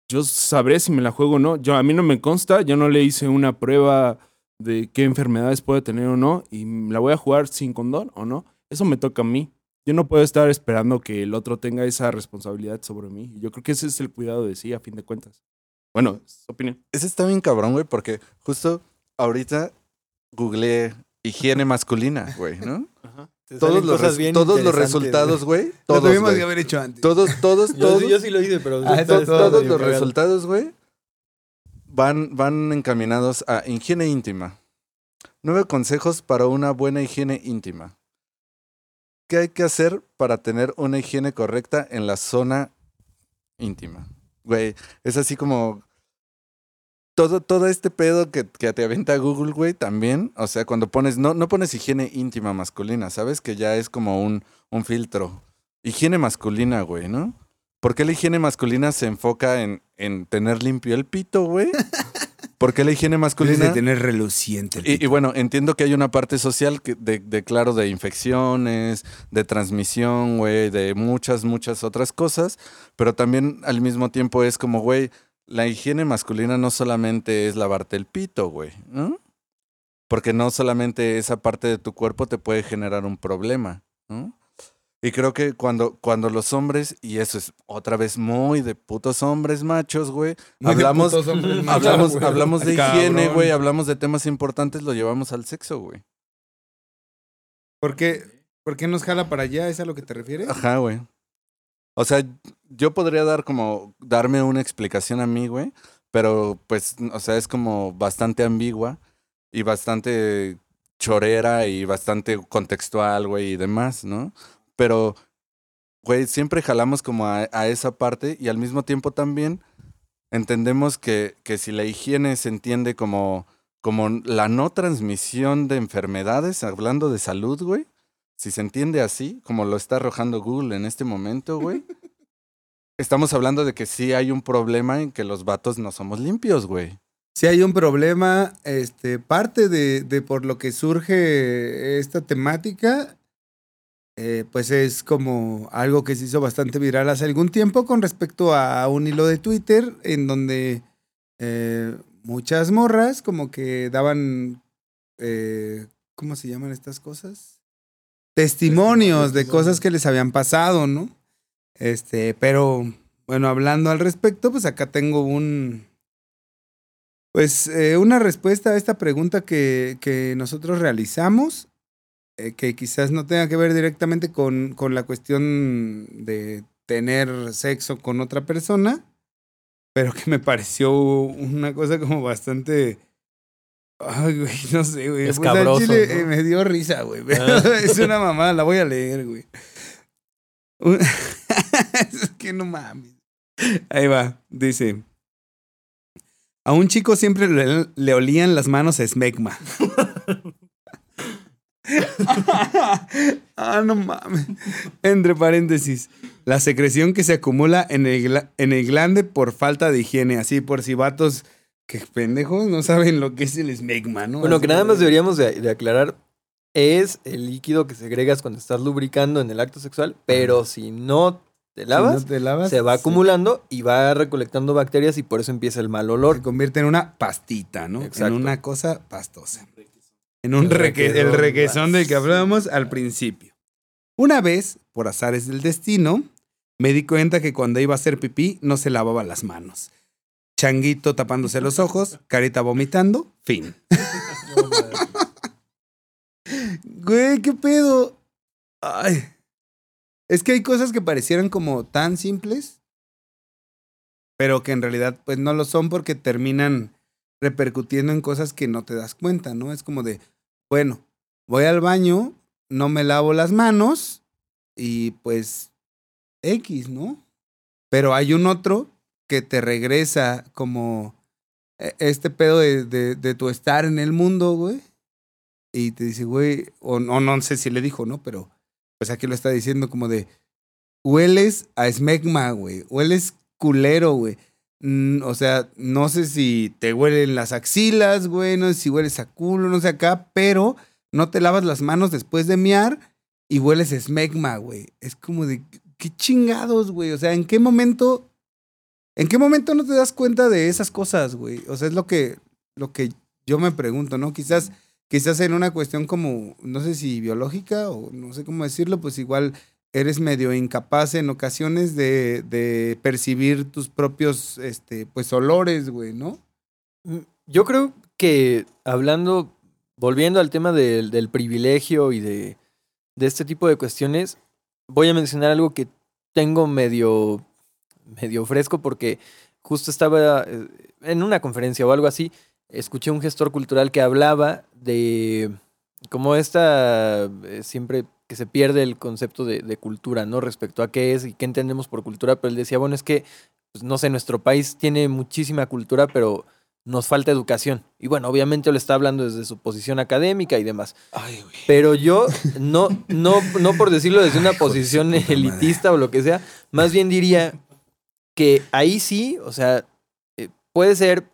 yo sabré si me la juego o no. Yo, a mí no me consta, yo no le hice una prueba de qué enfermedades puede tener o no y la voy a jugar sin condón o no. Eso me toca a mí. Yo no puedo estar esperando que el otro tenga esa responsabilidad sobre mí. Yo creo que ese es el cuidado de sí, a fin de cuentas. Bueno, es opinión. Ese está bien cabrón, güey, porque justo ahorita googleé higiene masculina, güey, ¿no? Te Todos los, cosas bien todos los resultados, güey. Lo Todos, tuvimos güey. que haber hecho antes. Todos, todos, Yo, todos. sí- yo sí lo hice, pero... Ah, todos los resultados, güey, van, van encaminados a higiene íntima. Nueve consejos para una buena higiene íntima. ¿Qué hay que hacer para tener una higiene correcta en la zona íntima? Güey, es así como todo, todo este pedo que, que te aventa Google, güey, también. O sea, cuando pones, no, no pones higiene íntima masculina, ¿sabes? Que ya es como un, un filtro. Higiene masculina, güey, ¿no? ¿Por qué la higiene masculina se enfoca en, en tener limpio el pito, güey? ¿Por qué la higiene Debes masculina? de tener reluciente. el Y, y bueno, entiendo que hay una parte social que de, de, claro, de infecciones, de transmisión, güey, de muchas, muchas otras cosas, pero también al mismo tiempo es como, güey, la higiene masculina no solamente es lavarte el pito, güey, ¿no? Porque no solamente esa parte de tu cuerpo te puede generar un problema, ¿no? Y creo que cuando, cuando los hombres, y eso es otra vez muy de putos hombres machos, güey, Muy de hablamos, putos hombres machos, hablamos, güey. hablamos de Cabrón. higiene, güey, hablamos de temas importantes, lo llevamos al sexo, güey. ¿Por qué, ¿Por qué nos jala para allá? ¿Es a lo que te refieres? Ajá, güey. O sea, yo podría dar como, darme una explicación a mí, güey, pero pues, o sea, es como bastante ambigua y bastante chorera y bastante contextual, güey, y demás, ¿no? Pero, güey, siempre jalamos como a, a esa parte y al mismo tiempo también entendemos que, que si la higiene se entiende como, como la no transmisión de enfermedades, hablando de salud, güey, si se entiende así, como lo está arrojando Google en este momento, güey, estamos hablando de que sí hay un problema en que los vatos no somos limpios, güey. Si hay un problema, este, parte de, de por lo que surge esta temática, eh, pues es como algo que se hizo bastante viral hace algún tiempo con respecto a un hilo de Twitter en donde eh, muchas morras como que daban, eh, ¿cómo se llaman estas cosas? Testimonios de cosas que les habían pasado, ¿no? Este, pero bueno, hablando al respecto, pues acá tengo un, pues eh, una respuesta a esta pregunta que, que nosotros realizamos, eh, que quizás no tenga que ver directamente con, con la cuestión de tener sexo con otra persona, pero que me pareció una cosa como bastante... Ay, güey, no sé, güey. Pues, al Escabroso, chile, ¿no? eh, me dio risa, güey. Ah. es una mamada, la voy a leer, güey. Es que no mames. Ahí va, dice. A un chico siempre le, le olían las manos a esmegma. ah, no mames. Entre paréntesis. La secreción que se acumula en el, en el glande por falta de higiene. Así, por si vatos que pendejos no saben lo que es el esmegma, ¿no? Bueno, Así que nada más de- deberíamos de, de aclarar, es el líquido que segregas cuando estás lubricando en el acto sexual, pero si no te si lavas, no te lavas, se va acumulando y va recolectando bacterias y por eso empieza el mal Se olor. convierte en una pastita, ¿no? Exacto. En una cosa pastosa. En un El reque- el requesón, del que hablábamos al principio. Una vez, por azares del destino, me di cuenta que cuando iba a hacer pipí no se lavaba las manos. Changuito tapándose los ojos, carita vomitando, fin. Güey, ¿qué pedo? Ay. Es que hay cosas que parecieran como tan simples, pero que en realidad pues no lo son porque terminan repercutiendo en cosas que no te das cuenta, ¿no? Es como de, bueno, voy al baño, no me lavo las manos y pues X, ¿no? Pero hay un otro que te regresa como eh, este pedo de, tu estar en el mundo, güey. Y te dice, güey, o no, no sé si le dijo, ¿no? Pero pues aquí lo está diciendo como de, hueles a esmegma, güey. Hueles culero, güey. Mm, o sea, no sé si te huelen las axilas, güey, no sé si hueles a culo, no sé acá, pero no te lavas las manos después de miar y hueles esmegma, güey. Es como de, qué chingados, güey. O sea, ¿en qué momento, en qué momento no te das cuenta de esas cosas, güey? O sea, es lo que, lo que yo me pregunto, ¿no? Quizás, quizás en una cuestión como, no sé si biológica o no sé cómo decirlo, pues igual eres medio incapaz en ocasiones de, de percibir tus propios, este, pues, olores, güey, ¿no? Mm, Yo creo que hablando, volviendo al tema del, del privilegio y de, de este tipo de cuestiones, voy a mencionar algo que tengo medio, medio fresco porque justo estaba eh, en una conferencia o algo así, escuché un gestor cultural que hablaba de como esta, eh, siempre que se pierde el concepto de, de cultura, ¿no? Respecto a qué es y qué entendemos por cultura, pero él decía, bueno, es que, pues, no sé, nuestro país tiene muchísima cultura, pero nos falta educación. Y bueno, obviamente lo está hablando desde su posición académica y demás. Ay. Pero yo, no, no, no por decirlo desde una posición elitista o lo que sea, más bien diría que ahí sí, o sea, eh, puede ser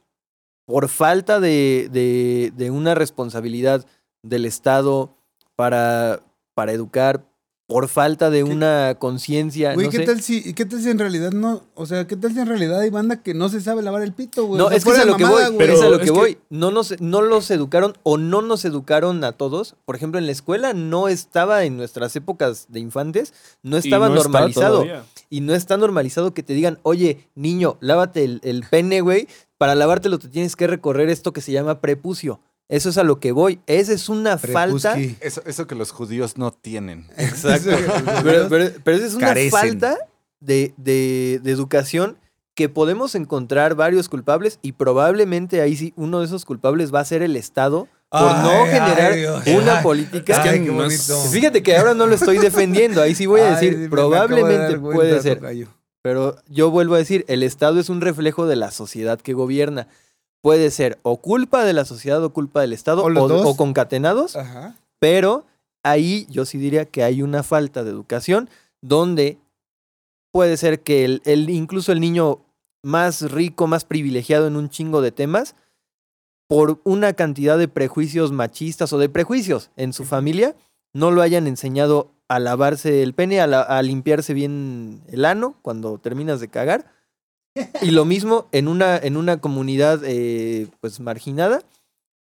por falta de, de, de una responsabilidad del Estado para, para educar, por falta de una conciencia. Güey, no ¿qué sé. tal si, qué tal si en realidad no, o sea, qué tal si en realidad hay banda que no se sabe lavar el pito, güey? No, O sea, es que es a lo que voy, güey. es a lo es que voy. No, nos, no los educaron o no nos educaron a todos. Por ejemplo, en la escuela no estaba en nuestras épocas de infantes, no Y estaba no normalizado. y no está normalizado que te digan, oye, niño, lávate el, el pene, güey. Para lavártelo te tienes que recorrer esto que se llama prepucio. Eso es a lo que voy. Esa es una falta. Eso, eso que los judíos no tienen. Exacto. Que pero, judíos pero- pero esa es una carecen. falta de, de- de educación que podemos encontrar varios culpables y probablemente ahí sí uno de esos culpables va a ser el Estado por no generar ay, Dios. una Ay, política. Ay, qué no es- Fíjate que ahora no lo estoy defendiendo, ahí sí voy a decir, de probablemente puede ser. tocayo. Pero yo vuelvo a decir, el Estado es un reflejo de la sociedad que gobierna. Puede ser o culpa de la sociedad o culpa del Estado O o, dos. o concatenados, Ajá. pero ahí yo sí diría que hay una falta de educación donde puede ser que el, el- incluso el niño más rico, más privilegiado en un chingo de temas, por una cantidad de prejuicios machistas o de prejuicios en su familia, no lo hayan enseñado a lavarse el pene, a, la- a limpiarse bien el ano cuando terminas de cagar. Y lo mismo en una, en una comunidad eh, pues marginada,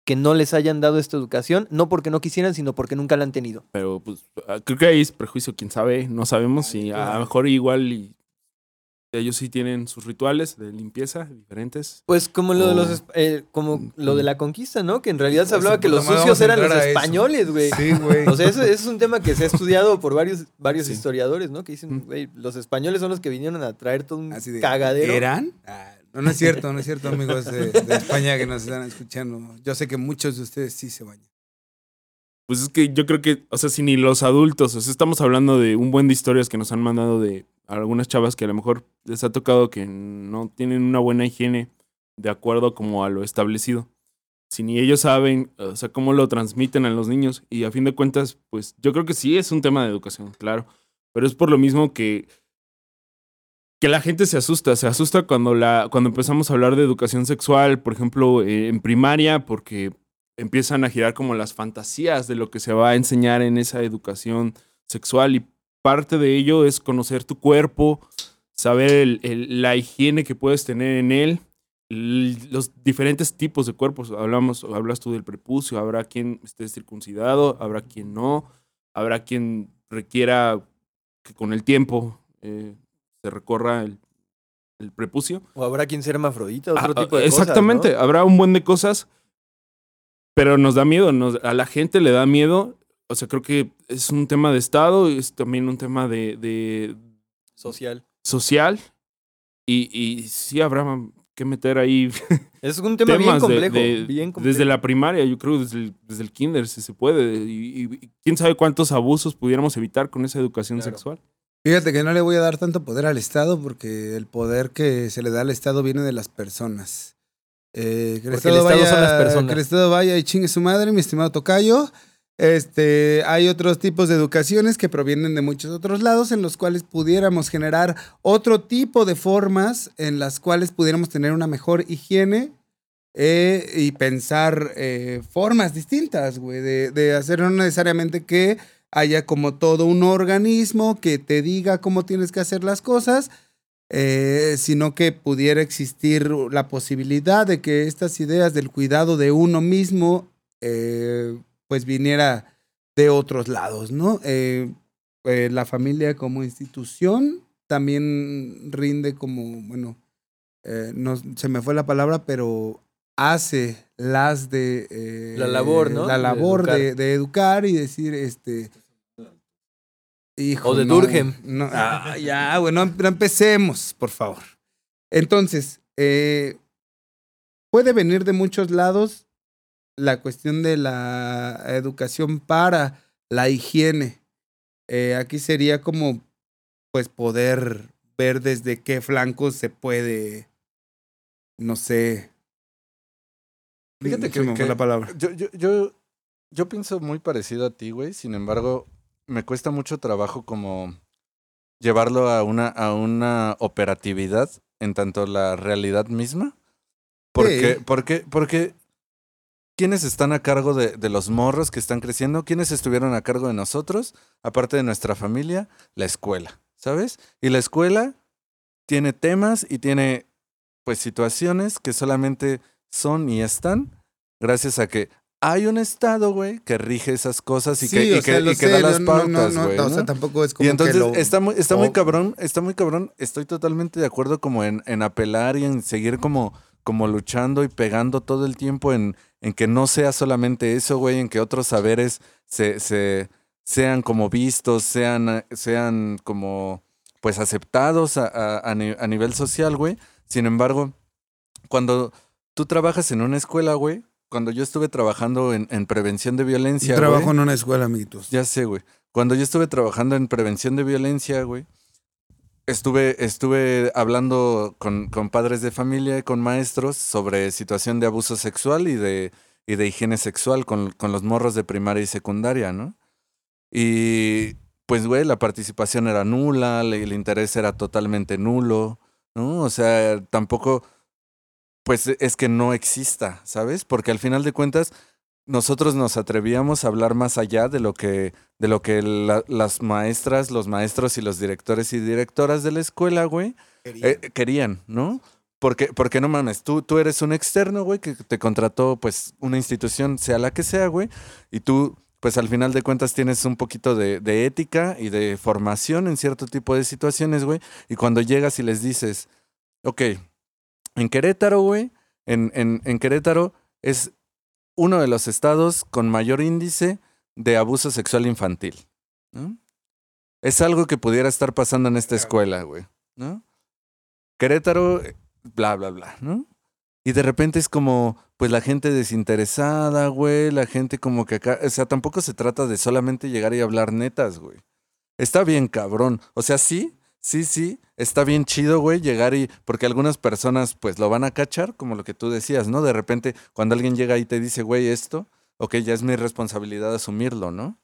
que no les hayan dado esta educación, no porque no quisieran, sino porque nunca la han tenido. Pero pues ah, creo que ahí es prejuicio, quién sabe, no sabemos si a lo mejor igual y ellos sí tienen sus rituales de limpieza diferentes. Pues como lo de los eh, como lo de la conquista, ¿no? Que en realidad se de hablaba que puta los sucios eran los españoles, güey. Sí, güey. O sea, eso, eso es un tema que se ha estudiado por varios, varios Sí. historiadores, ¿no? Que dicen, Mm. güey, los españoles son los que vinieron a traer todo un Así de, cagadero. ¿Eran? Ah, no, no es cierto, no es cierto, amigos de, de España que nos están escuchando. Yo sé que muchos de ustedes sí se bañan. Pues es que yo creo que, o sea, si ni los adultos, o sea, estamos hablando de un buen de historias que nos han mandado de algunas chavas que a lo mejor les ha tocado que no tienen una buena higiene de acuerdo como a lo establecido. Si ni ellos saben, o sea, cómo lo transmiten a los niños. Y a fin de cuentas, pues yo creo que sí es un tema de educación, claro. Pero es por lo mismo que, que la gente se asusta. Se asusta cuando, la, cuando empezamos a hablar de educación sexual, por ejemplo, eh, en primaria, porque empiezan a girar como las fantasías de lo que se va a enseñar en esa educación sexual y parte de ello es conocer tu cuerpo, saber el- el- la higiene que puedes tener en él, los diferentes tipos de cuerpos. Hablamos, hablas tú del prepucio, habrá quien esté circuncidado, habrá quien no, habrá quien requiera que con el tiempo eh, se recorra el, el prepucio. O habrá quien sea hermafrodita, otro Ah, tipo de Exactamente, cosas, ¿no? habrá un buen de cosas, pero nos da miedo, nos- a la gente le da miedo. O sea, creo que es un tema de Estado, es también un tema de, de Social. social. Y, y sí habrá que meter ahí Es un tema bien de- complejo. de- bien complejo. desde la primaria, yo creo desde el, desde el kinder, si se puede. Y, y- y quién sabe cuántos abusos pudiéramos evitar con esa educación Claro. sexual. Fíjate que no le voy a dar tanto poder al Estado porque el poder que se le da al Estado viene de las personas. Eh, que, el Estado vaya, son las personas. que el Estado vaya y chingue su madre, mi estimado Tocayo. Este, hay otros tipos de educaciones que provienen de muchos otros lados en los cuales pudiéramos generar otro tipo de formas en las cuales pudiéramos tener una mejor higiene eh, y pensar eh, formas distintas, güey, de, de hacer no necesariamente que haya como todo un organismo que te diga cómo tienes que hacer las cosas. eh, sino que pudiera existir la posibilidad de que estas ideas del cuidado de uno mismo, pues viniera de otros lados, ¿no? Eh, eh, la familia como institución también rinde como, bueno, eh, no, se me fue la palabra, pero hace las de... eh, La labor, ¿no? La De labor educar. de, de educar y decir, este... Hijo, O de no, Durkheim. no, ah, ya, bueno, no empecemos, por favor. Entonces, eh, puede venir de muchos lados la cuestión de la educación para la higiene. Eh, aquí sería como, pues, poder ver desde qué flancos se puede, no sé. Fíjate Se que- me fue la palabra. Yo, yo, yo, yo pienso muy parecido a ti, güey. Sin embargo, me cuesta mucho trabajo como llevarlo a una, a una operatividad en tanto la realidad misma. Porque, Sí. porque, porque, ¿quiénes están a cargo de, de los morros que están creciendo? ¿Quiénes estuvieron a cargo de nosotros? Aparte de nuestra familia, la escuela, ¿sabes? Y la escuela tiene temas y tiene, pues, situaciones que solamente son y están gracias a que hay un estado, güey, que rige esas cosas y que, y o sea, que- lo y que sé, da las no, pautas, güey. no, O sea, tampoco es como Y entonces que lo... está muy, está muy cabrón, está muy cabrón. Estoy totalmente de acuerdo como en, en apelar y en seguir como, como luchando y pegando todo el tiempo en, en que no sea solamente eso, güey, en que otros saberes se, se sean como vistos, sean, sean como pues aceptados a, a- a ni- a nivel social, güey. Sin embargo, cuando tú trabajas en una escuela, güey, cuando yo estuve trabajando en, en prevención de violencia, Trabajo güey, en una escuela, amiguitos. ya sé, güey. Cuando yo estuve trabajando en prevención de violencia, güey, estuve, estuve hablando con, con padres de familia y con maestros sobre situación de abuso sexual y de, y de higiene sexual con, con los morros de primaria y secundaria, ¿no? Y pues, güey, la participación era nula, el interés era totalmente nulo, ¿no? O sea, tampoco, pues es que no exista, ¿sabes? Porque al final de cuentas, nosotros nos atrevíamos a hablar más allá de lo que, de lo que la- las maestras, los maestros y los directores y directoras de la escuela, güey, eh, querían, ¿no? Porque, porque no mames, tú, tú eres un externo, güey, que te contrató, pues, una institución, sea la que sea, güey, y tú, pues, al final de cuentas tienes un poquito de, de ética y de formación en cierto tipo de situaciones, güey, y cuando llegas y les dices, ok, en Querétaro, güey, en, en, en Querétaro es uno de los estados con mayor índice de abuso sexual infantil, ¿no? Es algo que pudiera estar pasando en esta escuela, güey, ¿no? Querétaro, bla, bla, bla, ¿no? Y de repente es como, pues la gente desinteresada, güey, la gente como que acá, o sea, tampoco se trata de solamente llegar y hablar netas, güey. Está bien cabrón, o sea, sí, sí, sí, está bien chido, güey, llegar y, porque algunas personas pues lo van a cachar, como lo que tú decías, ¿no? De repente, cuando alguien llega y te dice, güey, esto, ok, ya es mi responsabilidad asumirlo, ¿no?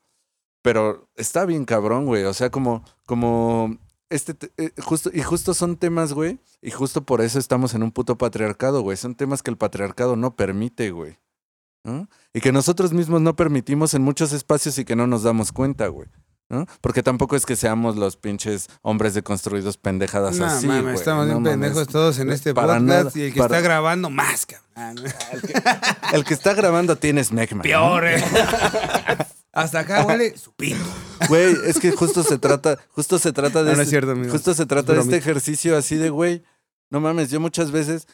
Pero está bien cabrón, güey, o sea, como, como este, te- eh, justo, y justo son temas, güey, y justo por eso estamos en un puto patriarcado, güey. Son temas que el patriarcado no permite, güey. Y que nosotros mismos no permitimos en muchos espacios y que no nos damos cuenta, güey. ¿No? Porque tampoco es que seamos los pinches hombres deconstruidos pendejadas No, así, mames, güey. estamos No bien mames. pendejos todos en este Para podcast nada, y el que para- está grabando más, cabrón. El que está grabando tiene. ¿no? Peor, eh. Hasta acá huele su pito. Güey, es que justo se trata, justo se trata de No, no es este- cierto, amigo. Justo se trata de este ejercicio así de, güey, no mames, yo muchas veces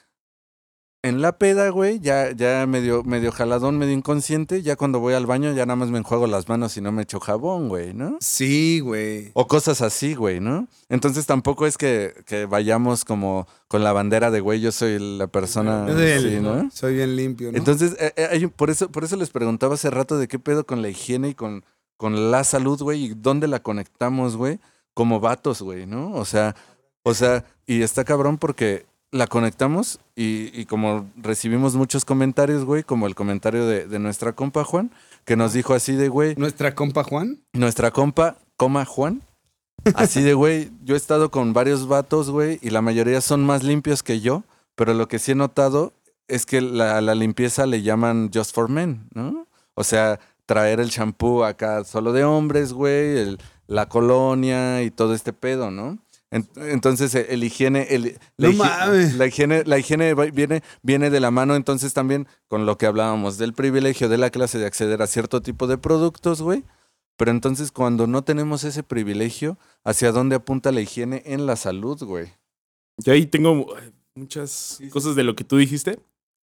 en la peda, güey, ya, ya medio, medio jaladón, medio inconsciente, ya cuando voy al baño ya nada más me enjuago las manos y no me echo jabón, güey, ¿no? Sí, güey. O cosas así, güey, ¿no? Entonces tampoco es que, que vayamos como con la bandera de, güey, yo soy la persona, sí, ¿no? Soy bien limpio, ¿no? Entonces, eh, eh, por, eso, por eso les preguntaba hace rato de qué pedo con la higiene y con, con la salud, güey, y dónde la conectamos, güey, como vatos, güey, ¿no? O sea, o sea, y está cabrón porque la conectamos y, y como recibimos muchos comentarios, güey, como el comentario de, de nuestra compa Juan, que nos dijo así de, güey, Nuestra compa Juan. nuestra compa, coma Juan, así de, güey, yo he estado con varios vatos, güey, y la mayoría son más limpios que yo, pero lo que sí he notado es que la, la limpieza le llaman just for men, ¿no? O sea, traer el champú acá solo de hombres, güey, el- la colonia y todo este pedo, ¿no? En- entonces eh, el higiene, el, No la, la higiene, la higiene viene, viene de la mano entonces también con lo que hablábamos del privilegio de la clase de acceder a cierto tipo de productos, güey. Pero entonces cuando no tenemos ese privilegio, ¿hacia dónde apunta la higiene en la salud, güey? Yo ahí tengo eh, muchas cosas de lo que tú dijiste.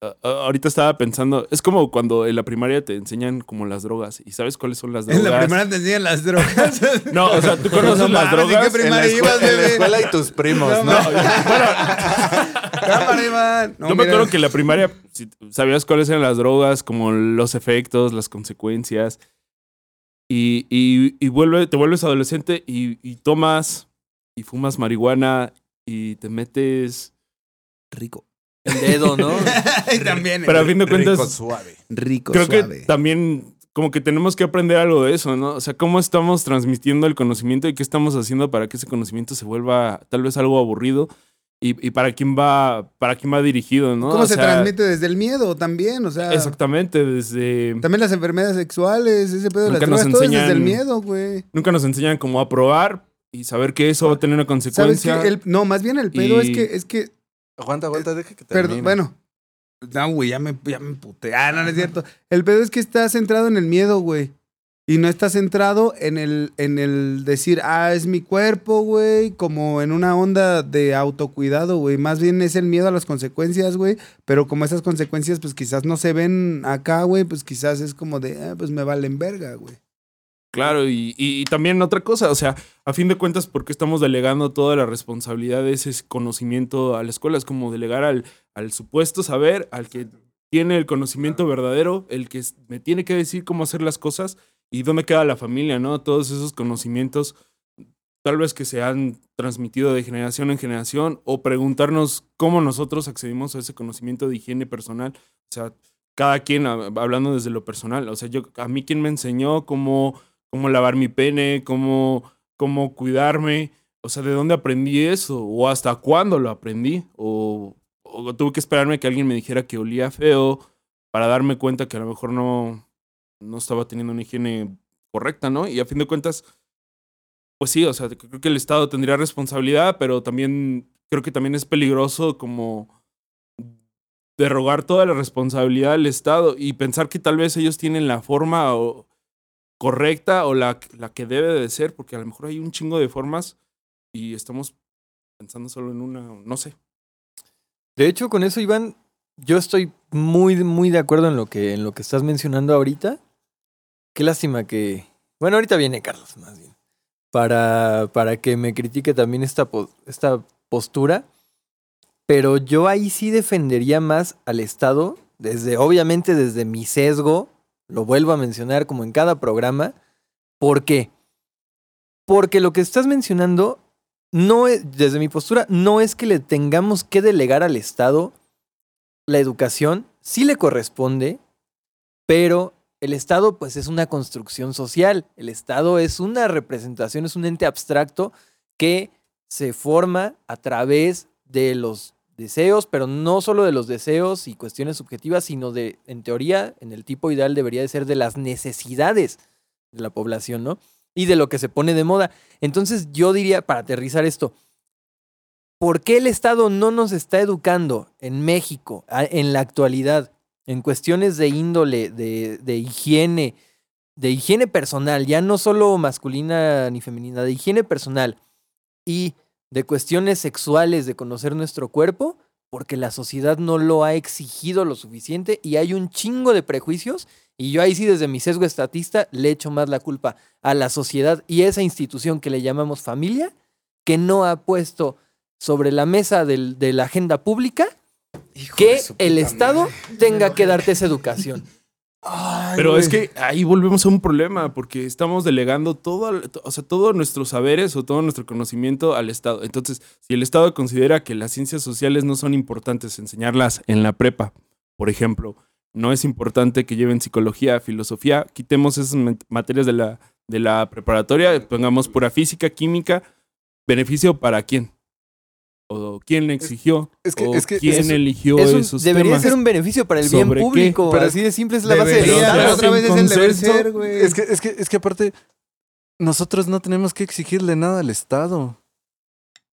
Ah, ah, ahorita estaba pensando, es como cuando en la primaria te enseñan como las drogas. ¿Y sabes cuáles son las drogas? En la primera te enseñan las drogas. No, o sea, tú conoces No las mames, ¿en drogas. qué primaria en, la ibas, escuela, en la bebé? escuela y tus primos, No, ¿no? no. Yo me acuerdo que en la primaria si- sabías cuáles eran las drogas, como los efectos, las consecuencias. Y, y, y vuelve, te vuelves adolescente y, y tomas y fumas marihuana y te metes Rico. El dedo, ¿no? también. Pero a fin de cuentas, Rico, suave. rico, creo suave. que también como que tenemos que aprender algo de eso, ¿no? O sea, cómo estamos transmitiendo el conocimiento y qué estamos haciendo para que ese conocimiento se vuelva tal vez algo aburrido y, y para quién va para quién va dirigido, ¿no? ¿Cómo O se sea, transmite desde el miedo también? O sea, Exactamente, desde también las enfermedades sexuales, ese pedo de las drogas, todo es desde el enseñan- miedo, güey. nunca nos enseñan cómo a probar y saber que eso va a tener una ¿Sabes consecuencia. qué? El- no, más bien el pedo es que, es que, Aguanta, aguanta, deja que termine. perdón, bueno. No, güey, ya me, ya me puté. Ah, no, no es cierto. El pedo es que está centrado en el miedo, güey. Y no está centrado en el, en el decir, ah, es mi cuerpo, güey, como en una onda de autocuidado, güey. Más bien es el miedo a las consecuencias, güey. Pero como esas consecuencias, pues quizás no se ven acá, güey, pues quizás es como de, ah, pues me valen verga, güey. Claro, y, y- también otra cosa, o sea, a fin de cuentas, ¿por qué estamos delegando toda la responsabilidad de ese conocimiento a la escuela? Es como delegar al, al supuesto saber, al que tiene el conocimiento verdadero, el que me tiene que decir cómo hacer las cosas y dónde queda la familia, ¿no? Todos esos conocimientos, tal vez que se han transmitido de generación en generación, o preguntarnos cómo nosotros accedimos a ese conocimiento de higiene personal. O sea, cada quien hab- hablando desde lo personal. O sea, yo, a mí quien me enseñó cómo cómo lavar mi pene, cómo, cómo cuidarme, o sea, ¿de dónde aprendí eso? ¿O hasta cuándo lo aprendí? ¿O, o tuve que esperarme que alguien me dijera que olía feo para darme cuenta que a lo mejor no, no estaba teniendo una higiene correcta, ¿no? Y a fin de cuentas, pues sí, o sea, creo que el Estado tendría responsabilidad, pero también creo que también es peligroso como derrogar toda la responsabilidad al Estado y pensar que tal vez ellos tienen la forma o, correcta o la, la que debe de ser, porque a lo mejor hay un chingo de formas y estamos pensando solo en una, no sé. De hecho, con eso, Iván, yo estoy muy, muy de acuerdo en lo que, en lo que estás mencionando ahorita. Qué lástima que. Bueno, ahorita viene Carlos, más bien. Para, para que me critique también esta, esta postura. Pero yo ahí sí defendería más al Estado, desde, obviamente, desde mi sesgo. Lo vuelvo a mencionar como en cada programa. ¿Por qué? Porque lo que estás mencionando no es, desde mi postura, no es que le tengamos que delegar al Estado la educación, sí le corresponde, pero el Estado pues es una construcción social, el Estado es una representación, es un ente abstracto que se forma a través de los deseos, pero no solo de los deseos y cuestiones subjetivas, sino de, en teoría, en el tipo ideal debería de ser de las necesidades de la población, ¿no? Y de lo que se pone de moda. Entonces yo diría, para aterrizar esto, ¿por qué el Estado no nos está educando en México en la actualidad en cuestiones de índole, de, de higiene, de higiene personal, ya no solo masculina ni femenina, de higiene personal y de cuestiones sexuales, de conocer nuestro cuerpo? Porque la sociedad no lo ha exigido lo suficiente y hay un chingo de prejuicios y yo ahí sí desde mi sesgo estatista le echo más la culpa a la sociedad y a esa institución que le llamamos familia, que no ha puesto sobre la mesa del- de la agenda pública que el Estado tenga que darte esa educación. Pero es que ahí volvemos a un problema, porque estamos delegando todo, o sea, todos nuestros saberes o todo nuestro conocimiento al Estado. Entonces, si el Estado considera que las ciencias sociales no son importantes enseñarlas en la prepa, por ejemplo, no es importante que lleven psicología, filosofía, quitemos esas mat- materias de la, de la preparatoria, pongamos pura física, química, beneficio para quién. O quién le exigió, es que- o es que- quién es- eligió Es un- esos debería temas. ser un beneficio para el bien público. Pero así de simple es la base otra vez es el deber ser, güey. Es que, es que, es que aparte, nosotros no tenemos que exigirle nada al Estado.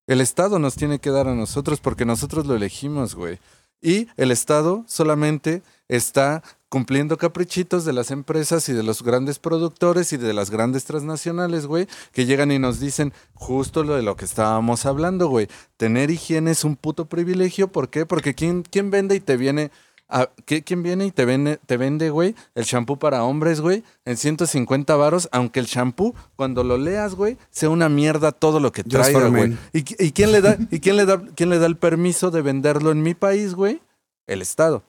El Estado nos tiene que dar a nosotros porque nosotros lo elegimos, güey. Y el Estado solamente está cumpliendo caprichitos de las empresas y de los grandes productores y de las grandes transnacionales, güey, que llegan y nos dicen justo lo de lo que estábamos hablando, güey. Tener higiene es un puto privilegio. ¿Por qué? Porque ¿quién, quién vende y te viene... a- ¿qué- ¿Quién viene y te vende, te vende, güey, el shampoo para hombres, güey, en 150 varos, aunque el shampoo, cuando lo leas, güey, sea una mierda todo lo que traiga, güey. ¿Y, y quién le da, y quién le da, quién le da el permiso de venderlo en mi país, güey? El Estado.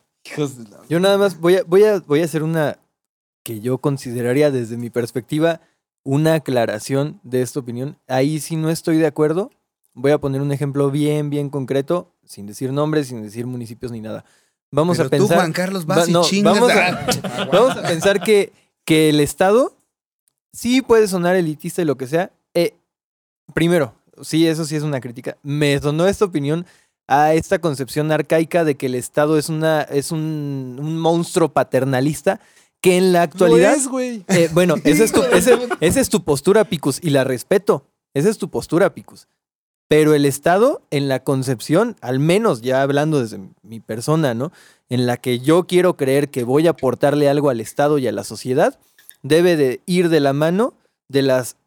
Yo nada más voy a, voy a, voy a hacer una que yo consideraría desde mi perspectiva una aclaración de esta opinión. Ahí sí no estoy de acuerdo. Voy a poner un ejemplo bien, bien concreto, sin decir nombres, sin decir municipios ni nada. Vamos Pero a pensar. tú, Juan Carlos, vas Va- y no, chingas. vamos a- Vamos a pensar que, que el Estado sí puede sonar elitista y lo que sea. Eh, primero, sí, eso sí es una crítica. Me sonó esta opinión a esta concepción arcaica de que el Estado es, una, es un, un monstruo paternalista que en la actualidad... Lo es, güey. Eh, bueno, esa es, tu, esa es tu postura, Picus, y la respeto. Esa es tu postura, Picus. Pero el Estado, en la concepción, al menos ya hablando desde mi persona, ¿no? En la que yo quiero creer que voy a aportarle algo al Estado y a la sociedad, debe de ir de la mano de las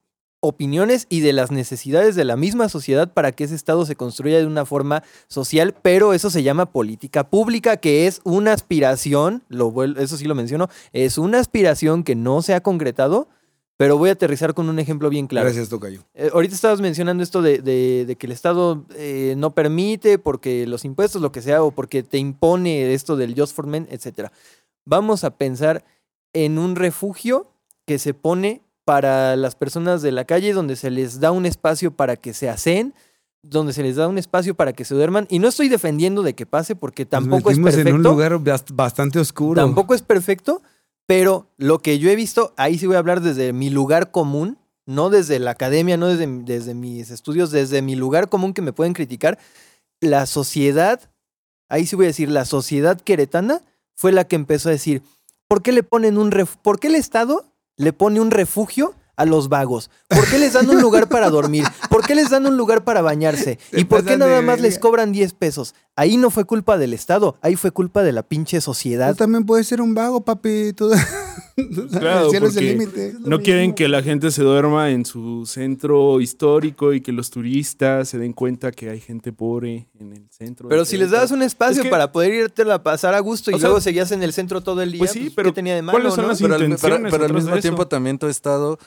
opiniones y de las necesidades de la misma sociedad para que ese Estado se construya de una forma social, pero eso se llama política pública, que es una aspiración, lo, eso sí lo menciono, es una aspiración que no se ha concretado, pero voy a aterrizar con un ejemplo bien claro. Gracias, Tocayo. Eh, ahorita estabas mencionando esto de, de- de que el Estado eh, no permite porque los impuestos, lo que sea, o porque te impone esto del Just for Men, etc. Vamos a pensar en un refugio que se pone para las personas de la calle, donde se les da un espacio para que se aseen, donde se les da un espacio para que se duerman. Y no estoy defendiendo de que pase porque tampoco es Nos perfecto. en un lugar bast- bastante oscuro. Tampoco es perfecto, pero lo que yo he visto, ahí sí voy a hablar desde mi lugar común, no desde la academia, no desde, desde mis estudios, desde mi lugar común que me pueden criticar. La sociedad, ahí sí voy a decir, la sociedad queretana fue la que empezó a decir, ¿por qué le ponen un ref- ¿por qué el Estado le pone un refugio a los vagos? ¿Por qué les dan un lugar para dormir? ¿Por qué les dan un lugar para bañarse? Se ¿Y por qué nada más les cobran 10 pesos? Ahí no fue culpa del Estado, ahí fue culpa de la pinche sociedad. Tú también puedes ser un vago, papi. Tú- Claro, el cielo es el porque límite. No quieren que la gente se duerma en su centro histórico y que los turistas se den cuenta que hay gente pobre en el centro. Pero si les dabas un espacio Es que- para poder irte a pasar a gusto y O sea, luego seguías en el centro todo el día, pues sí, pues, pero ¿qué tenía de malo, ¿cuáles son no? las Pero al, pero- pero al mismo tiempo también tu estado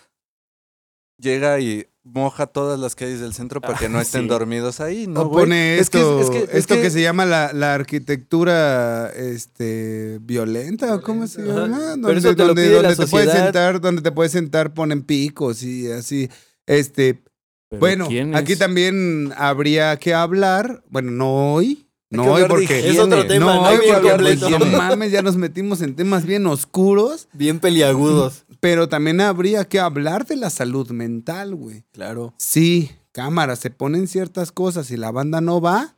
llega y moja todas las calles del centro para que no Ah, estén sí. dormidos ahí, ¿no, o pone Es que- esto, es que- es esto que, que- se llama la, la arquitectura este, violenta, ¿o cómo se Ajá. llama? Pero Donde, eso te lo donde- te puedes sentar, donde te puedes sentar, ponen picos y así. Este, Pero bueno, ¿quién aquí también habría que hablar, bueno, no hoy, no hoy porque. Es otro tema, no ¿no? hoy porque completo. no mames, ya nos metimos en temas bien oscuros, Bien peliagudos. Pero también habría que hablar de la salud mental, güey. Claro. Sí, cámara, se ponen ciertas cosas y la banda no va,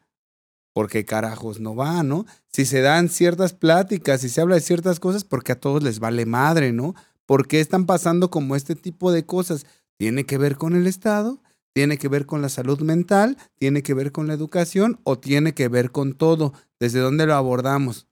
porque carajos no va, ¿no? Si se dan ciertas pláticas y se habla de ciertas cosas, porque a todos les vale madre, ¿no? ¿Por qué están pasando como este tipo de cosas? Tiene que ver con el Estado, tiene que ver con la salud mental, tiene que ver con la educación o tiene que ver con todo. ¿Desde dónde lo abordamos?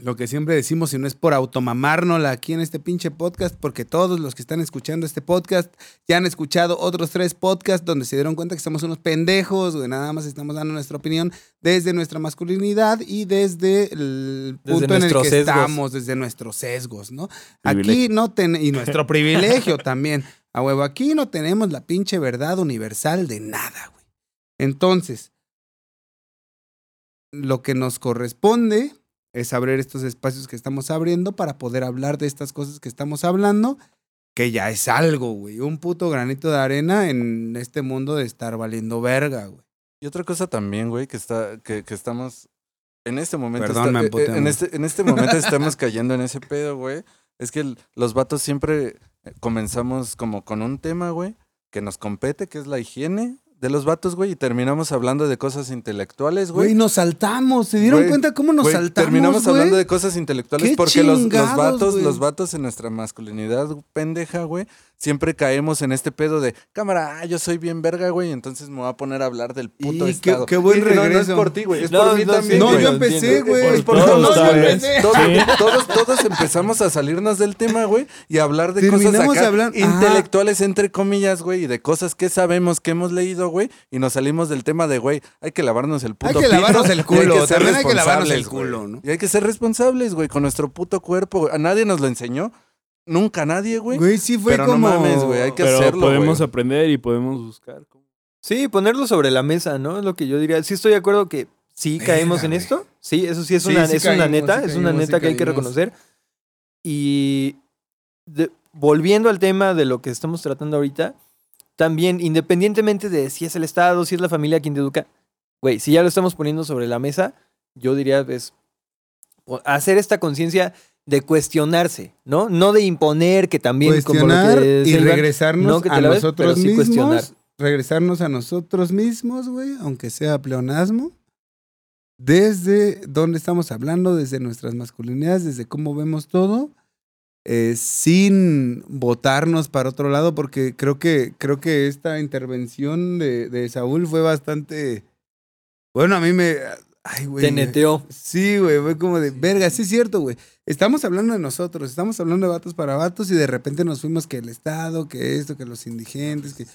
Lo que siempre decimos, si no es por automamárnosla aquí en este pinche podcast, porque todos los que están escuchando este podcast ya han escuchado otros tres podcasts donde se dieron cuenta que somos unos pendejos, güey, nada más estamos dando nuestra opinión desde nuestra masculinidad y desde el Desde punto en el que sesgos. estamos, desde nuestros sesgos, ¿no? Aquí no tenemos, y nuestro privilegio también, a huevo, aquí no tenemos la pinche verdad universal de nada, güey. Entonces, lo que nos corresponde es abrir estos espacios que estamos abriendo para poder hablar de estas cosas que estamos hablando, que ya es algo, güey. Un puto granito de arena en este mundo de estar valiendo verga, güey. Y otra cosa también, güey, que está, que, que estamos en este momento. Perdón, está- me eh, amputé, en, este, en este momento estamos cayendo en ese pedo, güey. Es que el- los vatos siempre eh, comenzamos como con un tema, güey, que nos compete, que es la higiene de los vatos, güey, y terminamos hablando de cosas intelectuales, Güey, güey. nos saltamos. ¿Se dieron Güey, cuenta cómo nos Güey, saltamos, terminamos güey? hablando de cosas intelectuales ¡Qué porque los, los vatos, los vatos en nuestra masculinidad pendeja, güey, siempre caemos en este pedo de, cámara, ah, yo soy bien verga, güey, entonces me voy a poner a hablar del puto Y qué- estado. qué buen Y no, No, es por ti, güey, es No, por mí no, también, No, güey. yo empecé, güey. Es por Todos, todos. Todos, Sí. todos, todos empezamos a salirnos del tema, güey, y a hablar de cosas acá intelectuales, entre comillas, güey, y de cosas que sabemos, que hemos leído, güey, y nos salimos del tema de, güey, hay que lavarnos el puto Hay que lavarnos pito, el y culo, ser también hay que lavarnos el culo, ¿no? Y hay que ser responsables, güey, con nuestro puto cuerpo. A nadie nos lo enseñó, nunca nadie, güey. Güey, sí fue Pero como... no mames, güey, hay que Pero hacerlo, podemos güey. aprender y podemos buscar. Sí, ponerlo sobre la mesa, ¿no? Es lo que yo diría. Sí estoy de acuerdo que sí caemos en esto. Sí, eso sí es Sí, una, sí es una caímos, neta, sí es una caímos, neta sí que hay que caímos. reconocer. Y de- volviendo al tema de lo que estamos tratando ahorita, también independientemente de si es el Estado, si es la familia quien te educa, güey, si ya lo estamos poniendo sobre la mesa, yo diría es o- hacer esta conciencia de cuestionarse, ¿no? No de imponer que también como cuestionar que y regresarnos no que a ves, nosotros sí mismos. cuestionar. Regresarnos a nosotros mismos, güey, aunque sea pleonasmo. Desde dónde estamos hablando, desde nuestras masculinidades, desde cómo vemos todo, eh, sin votarnos para otro lado, porque creo que, creo que esta intervención de, de Saúl fue bastante. Bueno, a mí me. Ay, güey. te neteó. Sí, güey, fue como de, verga, sí es cierto, güey. Estamos hablando de nosotros, estamos hablando de vatos para vatos y de repente nos fuimos que el Estado, que esto, que los indigentes, que...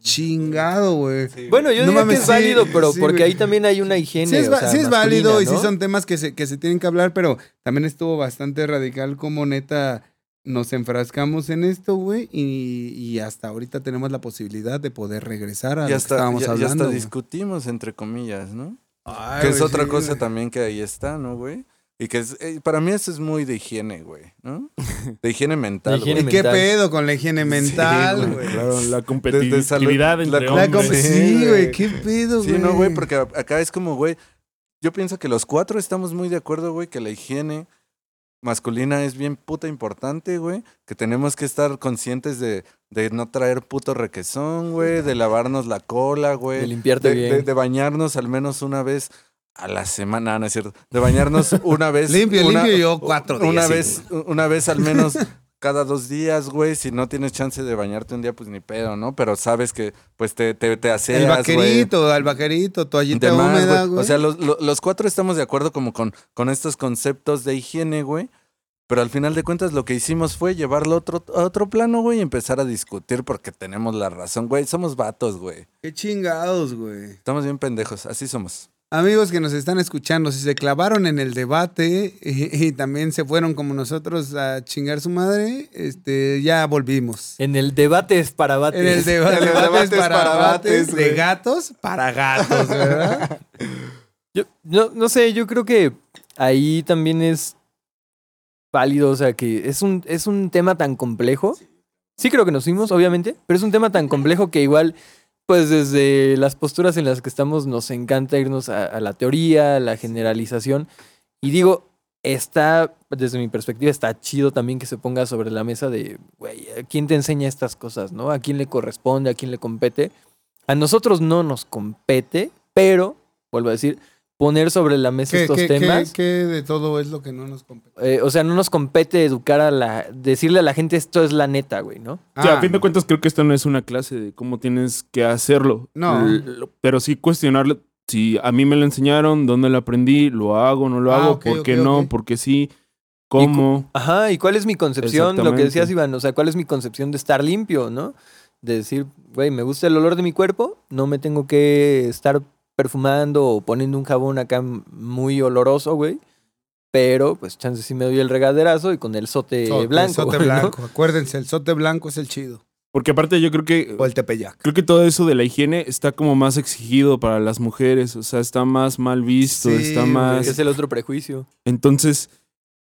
Chingado, güey. Bueno, yo No diría mames, que es sí, válido, pero sí, porque ahí también hay una higiene. Sí es, o va- sea, sí es válido y sí son temas que se, que se tienen que hablar, pero también estuvo bastante radical como neta nos enfrascamos en esto, güey, y, y hasta ahorita tenemos la posibilidad de poder regresar a Y lo que hasta, estábamos ya, ya hablando. hasta güey. discutimos, entre comillas, ¿no? Ay, que es güey, otra sí, cosa güey. también que ahí está, ¿no, güey? Y que es, eh, para mí eso es muy de higiene, güey, ¿no? De higiene mental, De higiene ¿Y güey. qué mental. pedo con la higiene mental, güey, güey? Claro, la de competitividad salud- entre la La hombres. com- Sí, sí, güey. güey, qué pedo, güey. Sí, no, güey, porque acá es como, güey, yo pienso que los cuatro estamos muy de acuerdo, güey, que la higiene masculina es bien puta importante, güey, que tenemos que estar conscientes de, de no traer puto requesón, güey, de lavarnos la cola, güey. De limpiarte de, bien. de- de bañarnos al menos una vez a la semana, no es cierto, de bañarnos una vez. Limpio, una- limpio yo cuatro días. Una sí, vez, una vez al menos cada dos días, güey. Si no tienes chance de bañarte un día, pues ni pedo, ¿no? Pero sabes que pues te, te, te El aseas, güey. vaquerito, al vaquerito, toallita De más, húmeda, güey. güey. O sea, los, lo- los cuatro estamos de acuerdo como con, con estos conceptos de higiene, güey. Pero al final de cuentas lo que hicimos fue llevarlo a otro, a otro plano, güey, y empezar a discutir porque tenemos la razón, güey. Somos vatos, güey. Qué chingados, güey. Estamos bien pendejos, así somos. Amigos que nos están escuchando, si se clavaron en el debate y, y también se fueron como nosotros a chingar su madre, este, ya volvimos. En el debate es para bates. En el deba- debate es para para bates bates, de gatos para gatos, ¿verdad? Yo, no, no sé, yo creo que ahí también es válido, o sea, que es un, es un tema tan complejo. Sí creo que nos fuimos, obviamente, pero es un tema tan complejo que igual, pues desde las posturas en las que estamos nos encanta irnos a, a la teoría, a la generalización. Y digo, está, desde mi perspectiva, está chido también que se ponga sobre la mesa de, güey, ¿a quién te enseña estas cosas, no? ¿A quién le corresponde? ¿A quién le compete? A nosotros no nos compete, pero, vuelvo a decir, poner sobre la mesa ¿Qué, estos qué- qué- temas. qué de todo es lo que no nos compete? eh, o sea, no nos compete educar a la. decirle a la gente esto es la neta, güey, ¿no? O sea, Ah, a fin de cuentas, creo que esto no es una clase de cómo tienes que hacerlo. No. L- Pero sí cuestionarlo. Si a mí me lo enseñaron, dónde lo aprendí, lo hago, no lo Ah, hago, ok, por qué no, ok. por qué sí, cómo. Ajá, ¿y cuál es mi concepción? Lo que decías, Iván, o sea, ¿cuál es mi concepción de estar limpio, no? De decir, güey, me gusta el olor de mi cuerpo, no me tengo que estar perfumando o poniendo un jabón acá muy oloroso, güey. Pero, pues, chance sí me doy el regaderazo y con el sote, sote, blanco. sote güey, ¿no? blanco. Acuérdense, el sote blanco es el chido. Porque aparte yo creo que O el tepeyac. creo que todo eso de la higiene está como más exigido para las mujeres, o sea, está más mal visto, Sí, está más es el otro prejuicio. Entonces,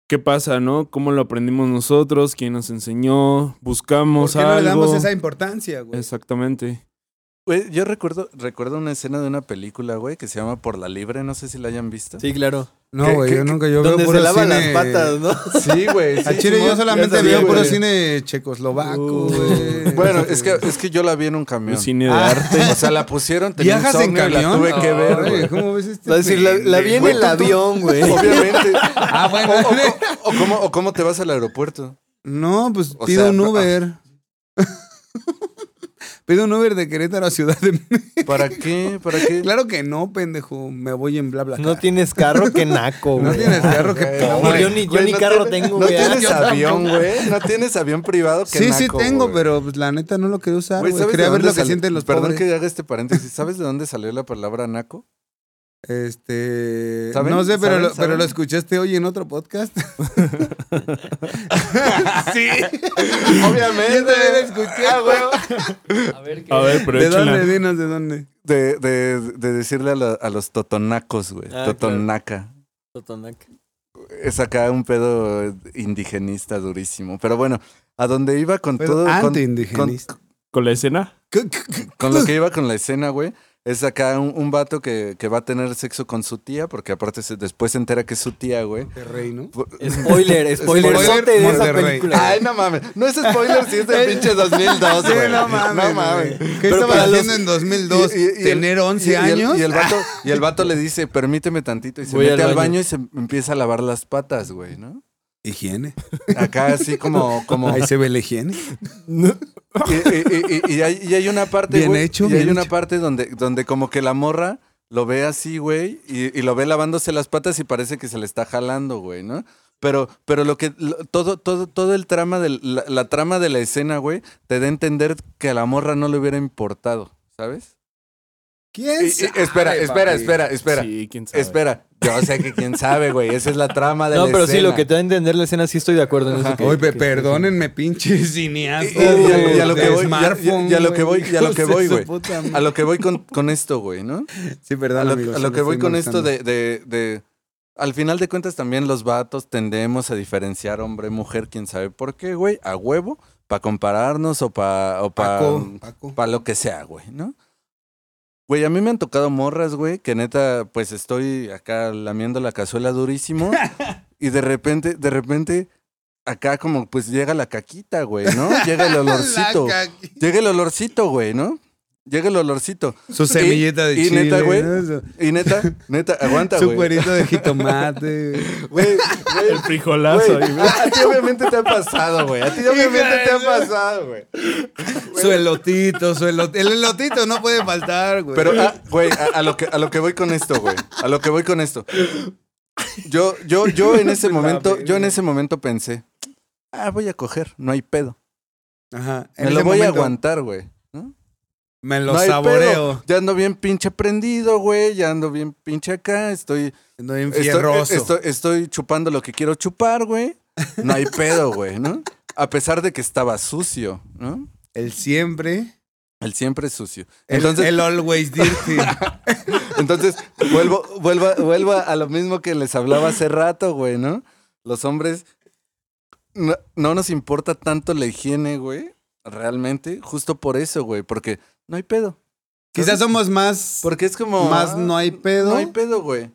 ¿qué pasa, no? ¿Cómo lo aprendimos nosotros? ¿Quién nos enseñó? ¿Por Buscamos qué no le algo. damos esa importancia, güey? Exactamente. Güey, yo recuerdo, recuerdo una escena de una película, güey, que se llama Por la Libre, no sé si la hayan visto. Sí, claro. No, ¿Qué- güey, qué- yo nunca, yo veo Donde puro se lavan cine- las patas, ¿no? Sí, güey. Al chile yo solamente sabía, veo puro güey. cine checoslovaco, Uh. güey. Bueno, es que, es que yo la vi en un camión. Un cine de Ah. arte. O sea, la pusieron, tenía ¿Viajas en camión? la tuve que ver, güey. ¿Cómo ves este a decir, la, la vi en Güey, el tú- tú- avión, güey. Obviamente. Ah, bueno. O, o- o cómo, o cómo te vas al aeropuerto. No, pues O pido sea, un no- Uber. Pido un Uber de Querétaro a Ciudad de México. ¿Para qué? ¿Para qué? Claro que no, pendejo. Me voy en bla bla. No tienes carro, qué naco, No güey. tienes carro que No, pobre. yo ni, yo Güey, ni no carro tienes- tengo, No güey. tienes Yo avión, güey. No tienes avión privado. qué Sí, sí naco, tengo, güey. pero pues, la neta no lo quería usar. Güey, güey. ¿sabes Quería ver lo que sienten los Perdón pobres. que haga este paréntesis. ¿Sabes de dónde salió la palabra naco? Este. ¿Saben? No sé, pero, ¿Saben? lo, pero lo escuchaste hoy en otro podcast. sí. Obviamente. Yo también lo escuché. Ah, güey. A ver, ¿qué? A ver, pero ¿De échala. dónde? Dinos de dónde. De, de, de decirle a, la- a los totonacos, güey. Ah, Totonaca. Totonaca. Es acá un pedo indigenista durísimo. Pero bueno, a donde iba con Pero todo. con- anti-indigenista. ¿Con la escena? Con lo que iba con la escena, güey, es acá un, un vato que, que va a tener sexo con su tía, porque aparte se- después se entera que es su tía, güey. De rey, ¿no? Spoiler, spoiler, Spoiler, de esa película. Ay, no mames. No es spoiler si es del pinche 2002, Sí, güey. no mames. No mames. güey. ¿Qué los- haciendo en 2002? Y- y- y ¿Tener 11 y- y el- años? Y el, vato, y el vato le dice, permíteme tantito. Y se Voy mete al al baño. baño. y se empieza a lavar las patas, güey, ¿no? Higiene. Acá así como... como Ahí se ve la higiene. y, y- y- y hay, y hay una parte, Bien hecho, y hay una hecho. parte donde, donde como que la morra lo ve así, güey, y, y lo ve lavándose las patas y parece que se le está jalando, güey, ¿no? Pero, pero lo que, lo- todo, todo, todo el trama de la, la trama de la escena, güey, te da a entender que a la morra no le hubiera importado, ¿sabes? ¿Quién Y- y- sabe, espera, espera, papi? espera, espera. Sí, quién sabe. Espera, yo sé que quién sabe, güey. Esa es la trama de No, la pero sí, escena. lo que te da a entender la escena, sí estoy de acuerdo en eso. que- Oye, que- perdónenme, pinche cineasta. Y- y- y a- y a lo que voy- y a- smartphone, y a lo que voy- y a lo que voy, güey. A lo que voy con, con esto, güey, ¿no? Sí, perdón, a lo, a que voy con esto de, de, de- Al final de cuentas también los vatos tendemos a diferenciar hombre-mujer, quién sabe por qué, güey, a huevo, para compararnos o para o pa, Paco, Paco. pa lo que sea, güey, ¿no? Güey, a mí me han tocado morras, güey, que neta, pues estoy acá lamiendo la cazuela durísimo y de repente, de repente, acá como pues llega la caquita, güey, ¿no? Llega el olorcito. Llega el olorcito, güey, ¿no? Llega el olorcito. Su semillita de y chile. neta, güey, ¿no? Su- Y neta, neta, aguanta, Su güey. cuerito de jitomate. Güey, güey, El frijolazo. ahí, güey. a, a ti obviamente te ha pasado, güey. A ti obviamente te ha pasado, güey. su elotito, su elotito. El elotito no puede faltar, güey. Pero, ah, güey, a, a lo que, a lo que voy con esto, güey. A lo que voy con esto. Yo, yo, yo en ese momento, yo en ese momento pensé, ah, voy a coger, no hay pedo. Ajá. en Me lo voy a aguantar, güey. Me lo No saboreo. Ya ando bien pinche prendido, güey. Ya ando bien pinche acá. Estoy, Ando bien estoy, fierroso. estoy, estoy chupando lo que quiero chupar, güey. No hay pedo, güey, ¿no? A pesar de que estaba sucio, ¿no? El siempre. El siempre sucio. El, Entonces, el always dirty. entonces vuelvo, vuelvo, vuelvo a lo mismo que les hablaba hace rato, güey, ¿no? Los hombres no, no nos importa tanto la higiene, güey. Realmente, justo por eso, güey. Porque no hay pedo. Quizás somos más. Porque es como. Más ah, no hay pedo. No hay pedo, güey.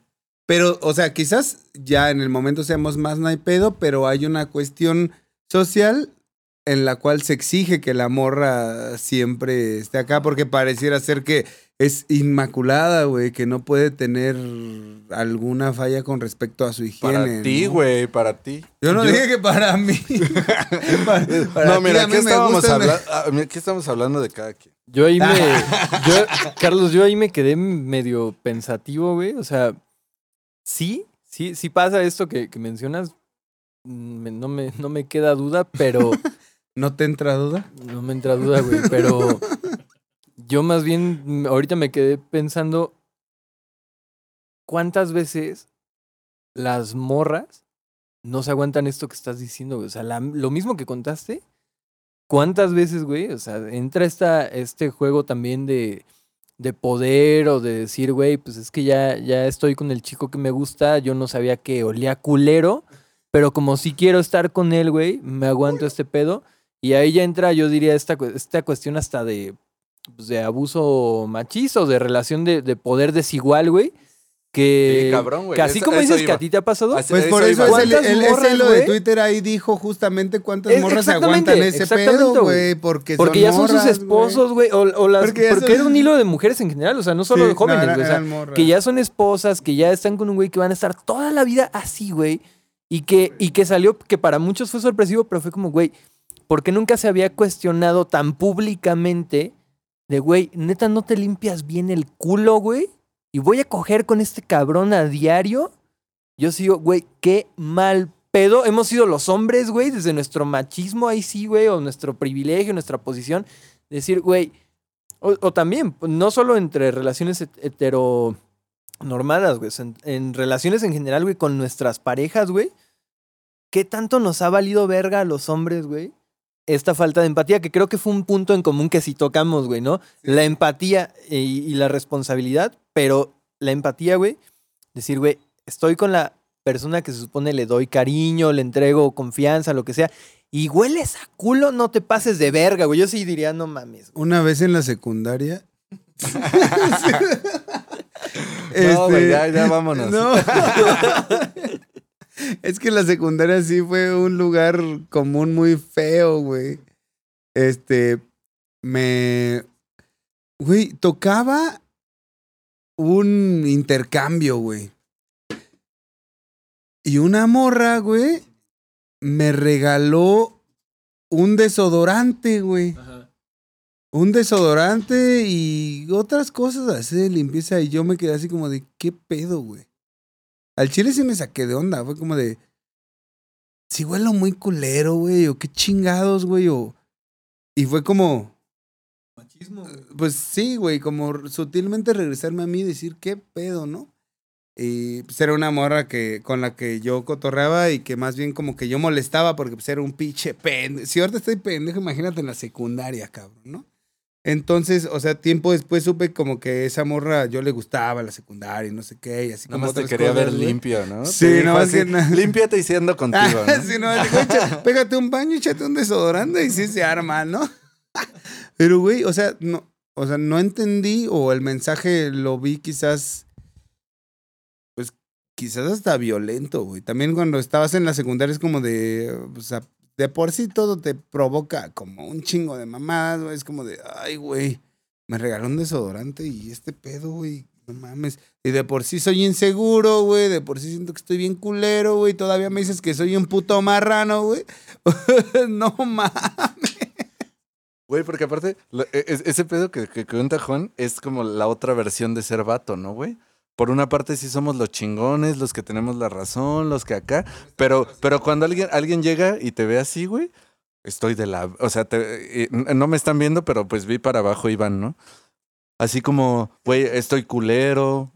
Pero, o sea, quizás ya en el momento seamos más no hay pedo, pero hay una cuestión social en la cual se exige que la morra siempre esté acá, porque pareciera ser que es inmaculada, güey, que no puede tener alguna falla con respecto a su higiene. Para ti, ¿no? güey, para ti. Yo no Yo- dije que para mí. para, para no, mira, aquí estábamos, habla- aquí estamos hablando de cada quien. Yo ahí me. yo- Carlos, yo ahí me quedé medio pensativo, güey. O sea, sí, sí, sí pasa esto que, que mencionas. Mm, me- no, me, no me queda duda, pero. ¿No te entra duda? No me entra duda, güey, pero yo más bien ahorita me quedé pensando cuántas veces las morras no se aguantan esto que estás diciendo, güey. O sea, lo mismo que contaste, ¿cuántas veces, güey? O sea, entra esta, este juego también de, de poder o de decir, güey, pues es que ya, ya estoy con el chico que me gusta, yo no sabía que olía culero, pero como sí quiero estar con él, güey, me aguanto este pedo. Y ahí ya entra, yo diría, esta, esta cuestión hasta de, pues, de abuso machista o de relación de, de poder desigual, güey. Que, Sí, cabrón, güey. que así Eso- como eso dices que iba. a ti te ha pasado, Así- Pues por eso es el, ¿Cuántas el- ese morras, hilo de? Twitter ahí dijo justamente cuántas Es- morras se exactamente, aguantan ese pedo, güey. Porque, porque son ya son sus morras, esposos, güey, o, o las, Porque porque, son- era un hilo de mujeres en general, o sea, no solo Sí, de jóvenes, no, güey, o sea, morras. que ya son esposas, que ya están con un güey que van a estar toda la vida así, güey. Y que, y que salió, que para muchos fue sorpresivo, pero fue como, güey, porque nunca se había cuestionado tan públicamente de, güey, neta, no te limpias bien el culo, güey, y voy a coger con este cabrón a diario. Yo sigo, güey, qué mal pedo. Hemos sido los hombres, güey, desde nuestro machismo, ahí sí, güey, o nuestro privilegio, nuestra posición, decir, güey, o, también, no solo entre relaciones het- heteronormadas, güey, en, en relaciones en general, güey, con nuestras parejas, güey, ¿qué tanto nos ha valido verga a los hombres, güey? Esta falta de empatía, que creo que fue un punto en común que sí tocamos, güey, ¿no? La empatía y, y la responsabilidad, pero la empatía, güey, decir, güey, estoy con la persona que se supone le doy cariño, le entrego confianza, lo que sea, y hueles a culo, no te pases de verga, güey. Yo sí diría, no mames, güey. Una vez en la secundaria. No, güey, Este, ya, ya vámonos. No. es que la secundaria sí fue un lugar común muy feo, güey. Este, me... Güey, tocaba un intercambio, güey. Y una morra, güey, me regaló un desodorante, güey. Un desodorante y otras cosas así de limpieza. Y yo me quedé así como de, ¿qué pedo, güey? Al chile sí me saqué de onda. Fue como de, si huelo muy culero, güey, o qué chingados, güey, o... Y fue como, Machismo, güey. pues sí, güey, como sutilmente regresarme a mí y decir, ¿qué pedo, no? Y pues era una morra que, con la que yo cotorreaba y que más bien como que yo molestaba porque pues era un pinche pendejo. Si ahorita estoy pendejo, imagínate en la secundaria, cabrón, ¿no? Entonces, o sea, tiempo después supe como que esa morra yo le gustaba la secundaria y no sé qué, y así Nada como más te quería cosas, ver limpio, ¿no? Sí, dijo nada más que na- Límpiate y siendo contigo, Ah, ¿no? sí, no, "Echa- pégate un baño, échate un desodorante y sí se arma, ¿no? Pero, güey, o sea, no, o sea, no entendí o el mensaje lo vi quizás, pues, quizás hasta violento, güey. También cuando estabas en la secundaria es como de, o sea, de por sí todo te provoca como un chingo de mamadas, güey. Es como de, ay, güey, me regaló un desodorante y este pedo, güey, no mames. Y de por sí soy inseguro, güey. De por sí siento que estoy bien culero, güey. Todavía me dices que soy un puto marrano, güey. no mames. Güey, porque aparte, e- es- ese pedo que, que cuenta Juan es como la otra versión de ser vato, ¿no, güey? Por una parte sí somos los chingones, los que tenemos la razón, los que acá, pero, pero cuando alguien, alguien llega y te ve así, güey, estoy de la... O sea, eh, no me están viendo, pero pues vi para abajo Iván, ¿no? Así como, güey, estoy culero,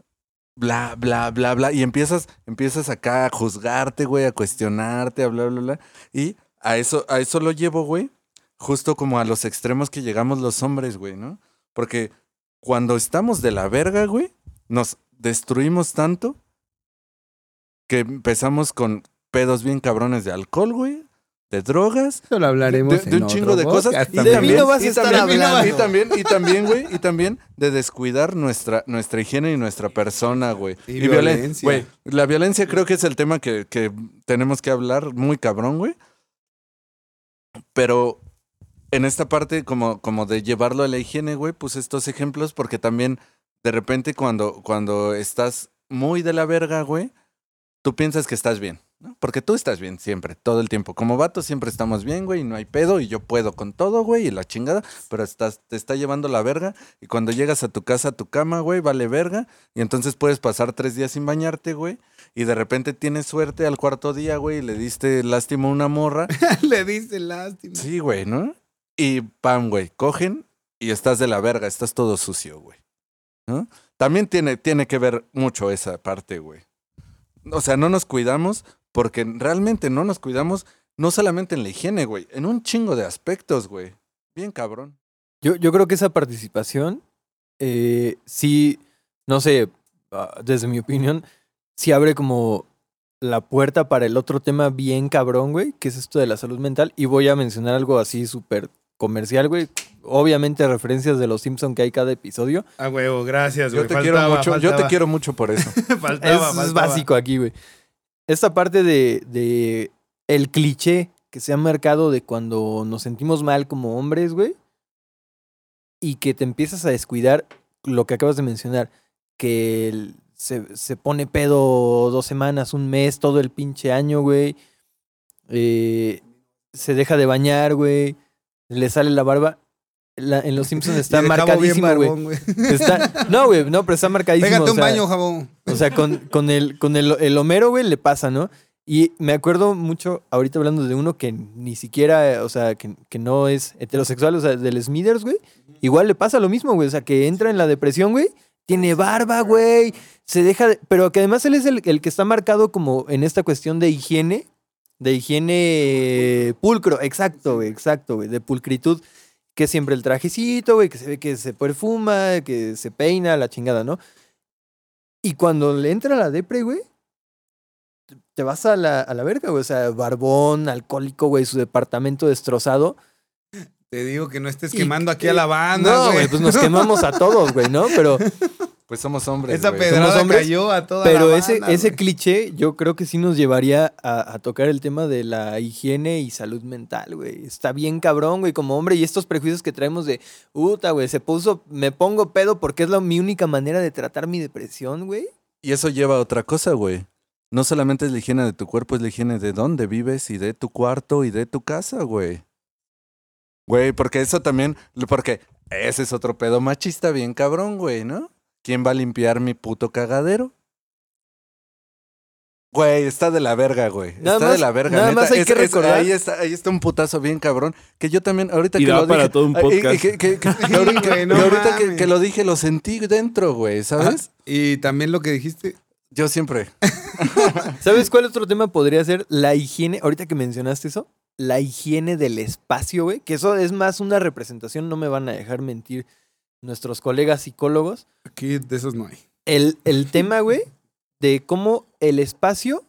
bla, bla, bla, bla, y empiezas, empiezas acá a juzgarte, güey, a cuestionarte, a bla, bla, bla, y a eso, a eso lo llevo, güey, justo como a los extremos que llegamos los hombres, güey, ¿no? Porque cuando estamos de la verga, güey, nos destruimos tanto que empezamos con pedos bien cabrones de alcohol, güey, de drogas, Eso lo hablaremos de, de en un chingo otro de cosas. Y también. De mí no vas a y estar también- hablando. y también, y también, güey, y también de descuidar nuestra, nuestra higiene y nuestra persona, güey. Y violen- violencia. Güey, la violencia creo que es el tema que, que tenemos que hablar muy cabrón, güey. Pero en esta parte, como, como de llevarlo a la higiene, güey, puse estos ejemplos porque también de repente cuando, cuando estás muy de la verga, güey, tú piensas que estás bien, ¿no? Porque tú estás bien siempre, todo el tiempo. Como vato siempre estamos bien, güey, y no hay pedo, y yo puedo con todo, güey, y la chingada, pero estás, te está llevando la verga, y cuando llegas a tu casa, a tu cama, güey, vale verga, y entonces puedes pasar tres días sin bañarte, güey, y de repente tienes suerte al cuarto día, güey, y le diste lástima a una morra, Le dice lástima. Sí, güey, ¿no? Y pam, güey, cogen y estás de la verga, estás todo sucio, güey. También tiene, tiene que ver mucho esa parte, güey. O sea, no nos cuidamos porque realmente no nos cuidamos no solamente en la higiene, güey, en un chingo de aspectos, güey. Bien cabrón. Yo, yo creo que esa participación, eh, sí, no sé, ah, desde mi opinión, sí abre como la puerta para el otro tema bien cabrón, güey, que es esto de la salud mental. Y voy a mencionar algo así súper comercial, güey. Obviamente referencias de los Simpson que hay cada episodio. A huevo, gracias, Yo te quiero mucho, yo te quiero mucho por eso. Faltaba, es, básico aquí, güey. Esta parte de, de el cliché que se ha marcado de cuando nos sentimos mal como hombres, güey. Y que te empiezas a descuidar lo que acabas de mencionar. Que el- se, se pone pedo dos semanas, un mes, todo el pinche año, güey. Eh, se deja de bañar, güey, le sale la barba. La- en Los Simpsons está marcadísimo, güey. No, güey, no, pero está marcadísimo. Pégate o un sea, baño, jabón. O sea, con, con el, con el, el Homero, güey, le pasa, ¿no? Y me acuerdo mucho, ahorita hablando de uno que ni siquiera, o sea, que, que no es heterosexual, o sea, del Smithers, güey. Igual le pasa lo mismo, güey. O sea, que entra en la depresión, güey. Tiene barba, güey. Se deja de- Pero que además él es el, el que está marcado como en esta cuestión de higiene. De higiene pulcro. Exacto, güey. Exacto, güey. De pulcritud. Que siempre el trajecito, güey. Que se ve que se perfuma, que se peina, la chingada, ¿no? Y cuando le entra la depre, güey, te vas a la, a la verga, güey. O sea, barbón, alcohólico, güey, su departamento destrozado. Te digo que no estés quemando aquí que- a la banda, no, güey, pues nos quemamos a todos, güey, ¿no? Pero, Pues somos hombres. Esa pedrada hombres, cayó a toda pero la ese, banda, ese cliché yo creo que sí nos llevaría a, a tocar el tema de la higiene y salud mental, güey. Está bien cabrón, güey, como hombre. Y estos prejuicios que traemos de, puta, güey, se puso, me pongo pedo porque es la, mi única manera de tratar mi depresión, güey. Y eso lleva a otra cosa, güey. No solamente es la higiene de tu cuerpo, es la higiene de dónde vives y de tu cuarto y de tu casa, güey. Güey, porque eso también, porque ese es otro pedo machista bien cabrón, güey, ¿no? ¿Quién va a limpiar mi puto cagadero? Güey, está de la verga, güey. Nada está más- de la verga. nada neta. más hay Es- que es- recordar- ahí, está, ahí está un putazo bien cabrón. Que yo también, ahorita Y que lo para dije. todo un ay, y- y podcast. que- que- que- Sí, que ahorita, güey, que- no que ahorita que, mames. que lo dije, lo sentí dentro, güey, ¿sabes? Y también lo que dijiste. Yo siempre. ¿Sabes cuál otro tema podría ser? La higiene, ahorita que mencionaste eso, la higiene del espacio, güey, que eso es más una representación, no me van a dejar mentir nuestros colegas psicólogos. Aquí de esos no hay. El, el tema, güey, de cómo el espacio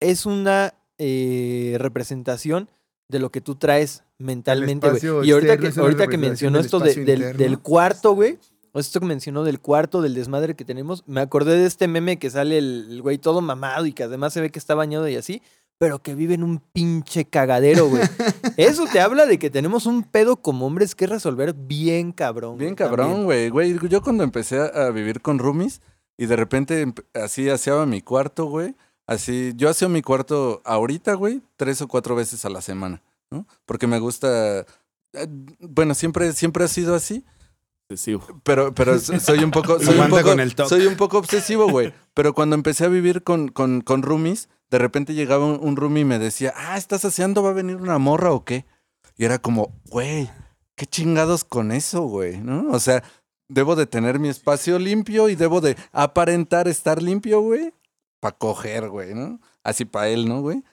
es una eh, representación de lo que tú traes mentalmente, güey. Y ahorita que, ahorita que mencionó esto de- del, del cuarto, güey, o esto que mencionó del cuarto, del desmadre que tenemos, me acordé de este meme que sale el güey todo mamado y que además se ve que está bañado y así, pero que vive en un pinche cagadero, güey. Eso te habla de que tenemos un pedo como hombres que resolver bien cabrón. Bien cabrón, güey. Güey, yo cuando empecé a, vivir con roomies y de repente así hacía mi cuarto, güey. Así, yo hacía mi cuarto ahorita, güey, tres o cuatro veces a la semana, ¿no? Porque me gusta, eh, bueno, siempre, siempre ha sido así, Excesivo. pero, pero so- soy un poco, soy un poco, con el toque. soy un poco obsesivo, güey. Pero cuando empecé a vivir con, con, con roomies, de repente llegaba un, un roomie y me decía, ah, ¿estás haciendo? ¿Va a venir una morra o qué? Y era como, güey, qué chingados con eso, güey, ¿no? O sea, debo de tener mi espacio limpio y debo de aparentar estar limpio, güey, para coger, güey, ¿no? Así para él, ¿no, güey?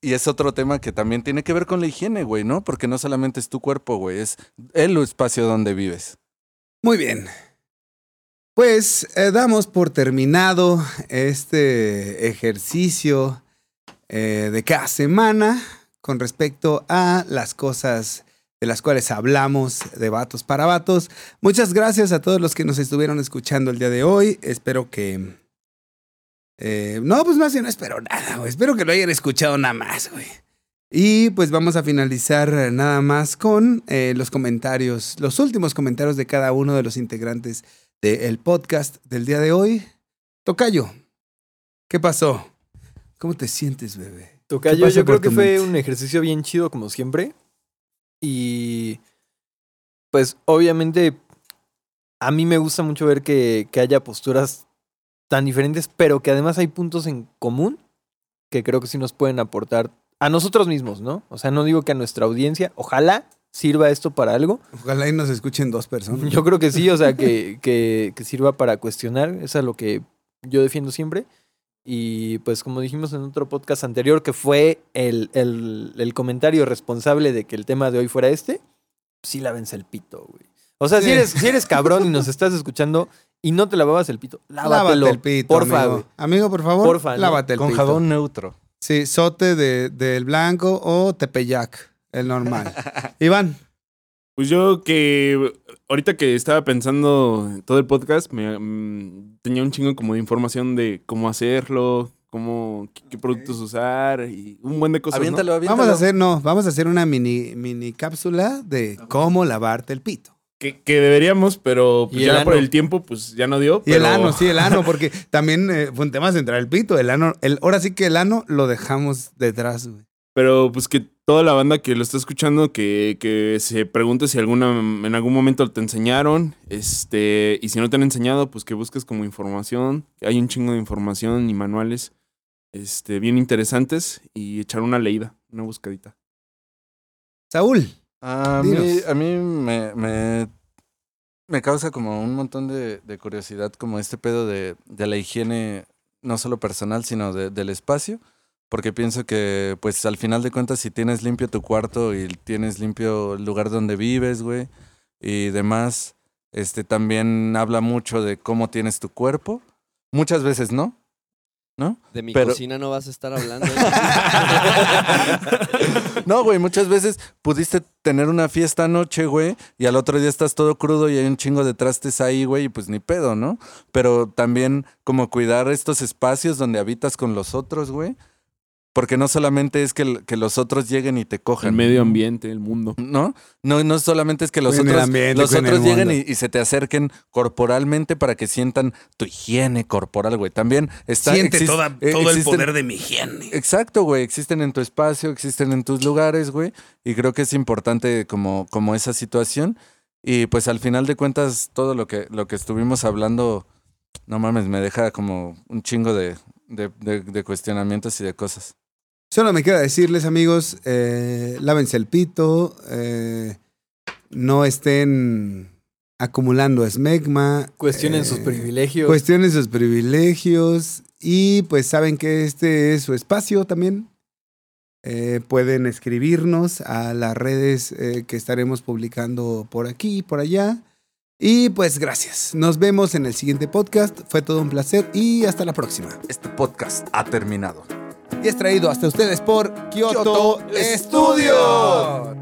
Y es otro tema que también tiene que ver con la higiene, güey, ¿no? Porque no solamente es tu cuerpo, güey, es el espacio donde vives. Muy bien. Pues eh, damos por terminado este ejercicio eh, de cada semana con respecto a las cosas de las cuales hablamos de vatos para vatos. Muchas gracias a todos los que nos estuvieron escuchando el día de hoy. Espero que... eh, no, pues más bien no espero nada, güey. Espero que lo hayan escuchado nada más, güey. Y pues vamos a finalizar nada más con eh, los comentarios, los últimos comentarios de cada uno de los integrantes del podcast del día de hoy. Tocayo, ¿qué pasó? ¿Cómo te sientes, bebé? Tocayo, ¿Qué pasa yo creo que fue un ejercicio bien chido como siempre. Y pues obviamente a mí me gusta mucho ver que, que haya posturas tan diferentes, pero que además hay puntos en común que creo que sí nos pueden aportar a nosotros mismos, ¿no? O sea, no digo que a nuestra audiencia, ojalá sirva esto para algo. Ojalá y nos escuchen dos personas. Yo creo que sí, o sea, que, que, que sirva para cuestionar, eso es lo que yo defiendo siempre. Y pues como dijimos en otro podcast anterior, que fue el, el, el comentario responsable de que el tema de hoy fuera este, sí lávense el pito, güey. O sea, si, eres, si eres cabrón y nos estás escuchando y no te lavabas el pito, lávatelo. Lávate el pito, porfa, amigo. güey. Amigo, por favor, Porfa, ¿no? lávate el Con pito. jabón neutro. Sí, sote de- del blanco o tepeyac, el normal. Iván, Pues yo que ahorita que estaba pensando en todo el podcast, me, mm, tenía un chingo como de información de cómo hacerlo, cómo, qué, qué productos usar y un buen de cosas. ¿no? Aviéntalo, aviéntalo. vamos a hacer, no, vamos a hacer una mini, mini cápsula de cómo lavarte el pito. Que, que deberíamos, pero pues ya por el tiempo, pues ya no dio. Y el ano, sí, el ano, porque también eh, fue un tema central el pito. El ano, el, ahora sí que el ano lo dejamos detrás, güey. Pero pues que toda la banda que lo está escuchando que, que se pregunte si alguna en algún momento te enseñaron, este, y si no te han enseñado, pues que busques como información. Hay un chingo de información y manuales, este, bien interesantes y echar una leída, una buscadita. Saúl, A mí, a mí me, me, me causa como un montón de, de curiosidad como este pedo de, de la higiene, no solo personal, sino de- del espacio. Porque pienso que, pues, al final de cuentas, si tienes limpio tu cuarto y tienes limpio el lugar donde vives, güey, y demás, este también habla mucho de cómo tienes tu cuerpo. Muchas veces no, ¿no? De mi Pero- cocina no vas a estar hablando. No, güey, muchas veces pudiste tener una fiesta anoche, güey, y al otro día estás todo crudo y hay un chingo de trastes ahí, güey, y pues ni pedo, ¿no? Pero también como cuidar estos espacios donde habitas con los otros, güey. Porque no solamente es que, el- que los otros lleguen y te El cojan. medio ambiente, el mundo. ¿No? No, no solamente es que los Cuiden el otros, ambiente, los el otros lleguen y, se te acerquen corporalmente para que sientan tu higiene corporal, güey. También está... siente toda- eh, todo el poder de mi higiene. Exacto, güey. Existen en tu espacio, existen en tus lugares, güey. Y creo que es importante como, como esa situación. Y pues al final de cuentas, todo lo que, lo que estuvimos hablando, no mames, me deja como un chingo de, de, de- de cuestionamientos y de cosas. Solo me queda decirles, amigos, eh, lávense el pito, eh, no estén acumulando esmegma. Cuestionen eh, sus privilegios. Cuestionen sus privilegios y pues saben que este es su espacio también. Eh, pueden escribirnos a las redes eh, que estaremos publicando por aquí y por allá. Y pues gracias. Nos vemos en el siguiente podcast. Fue todo un placer y hasta la próxima. Este podcast ha terminado. Y es traído hasta ustedes por Kyoto, Kyoto Studio.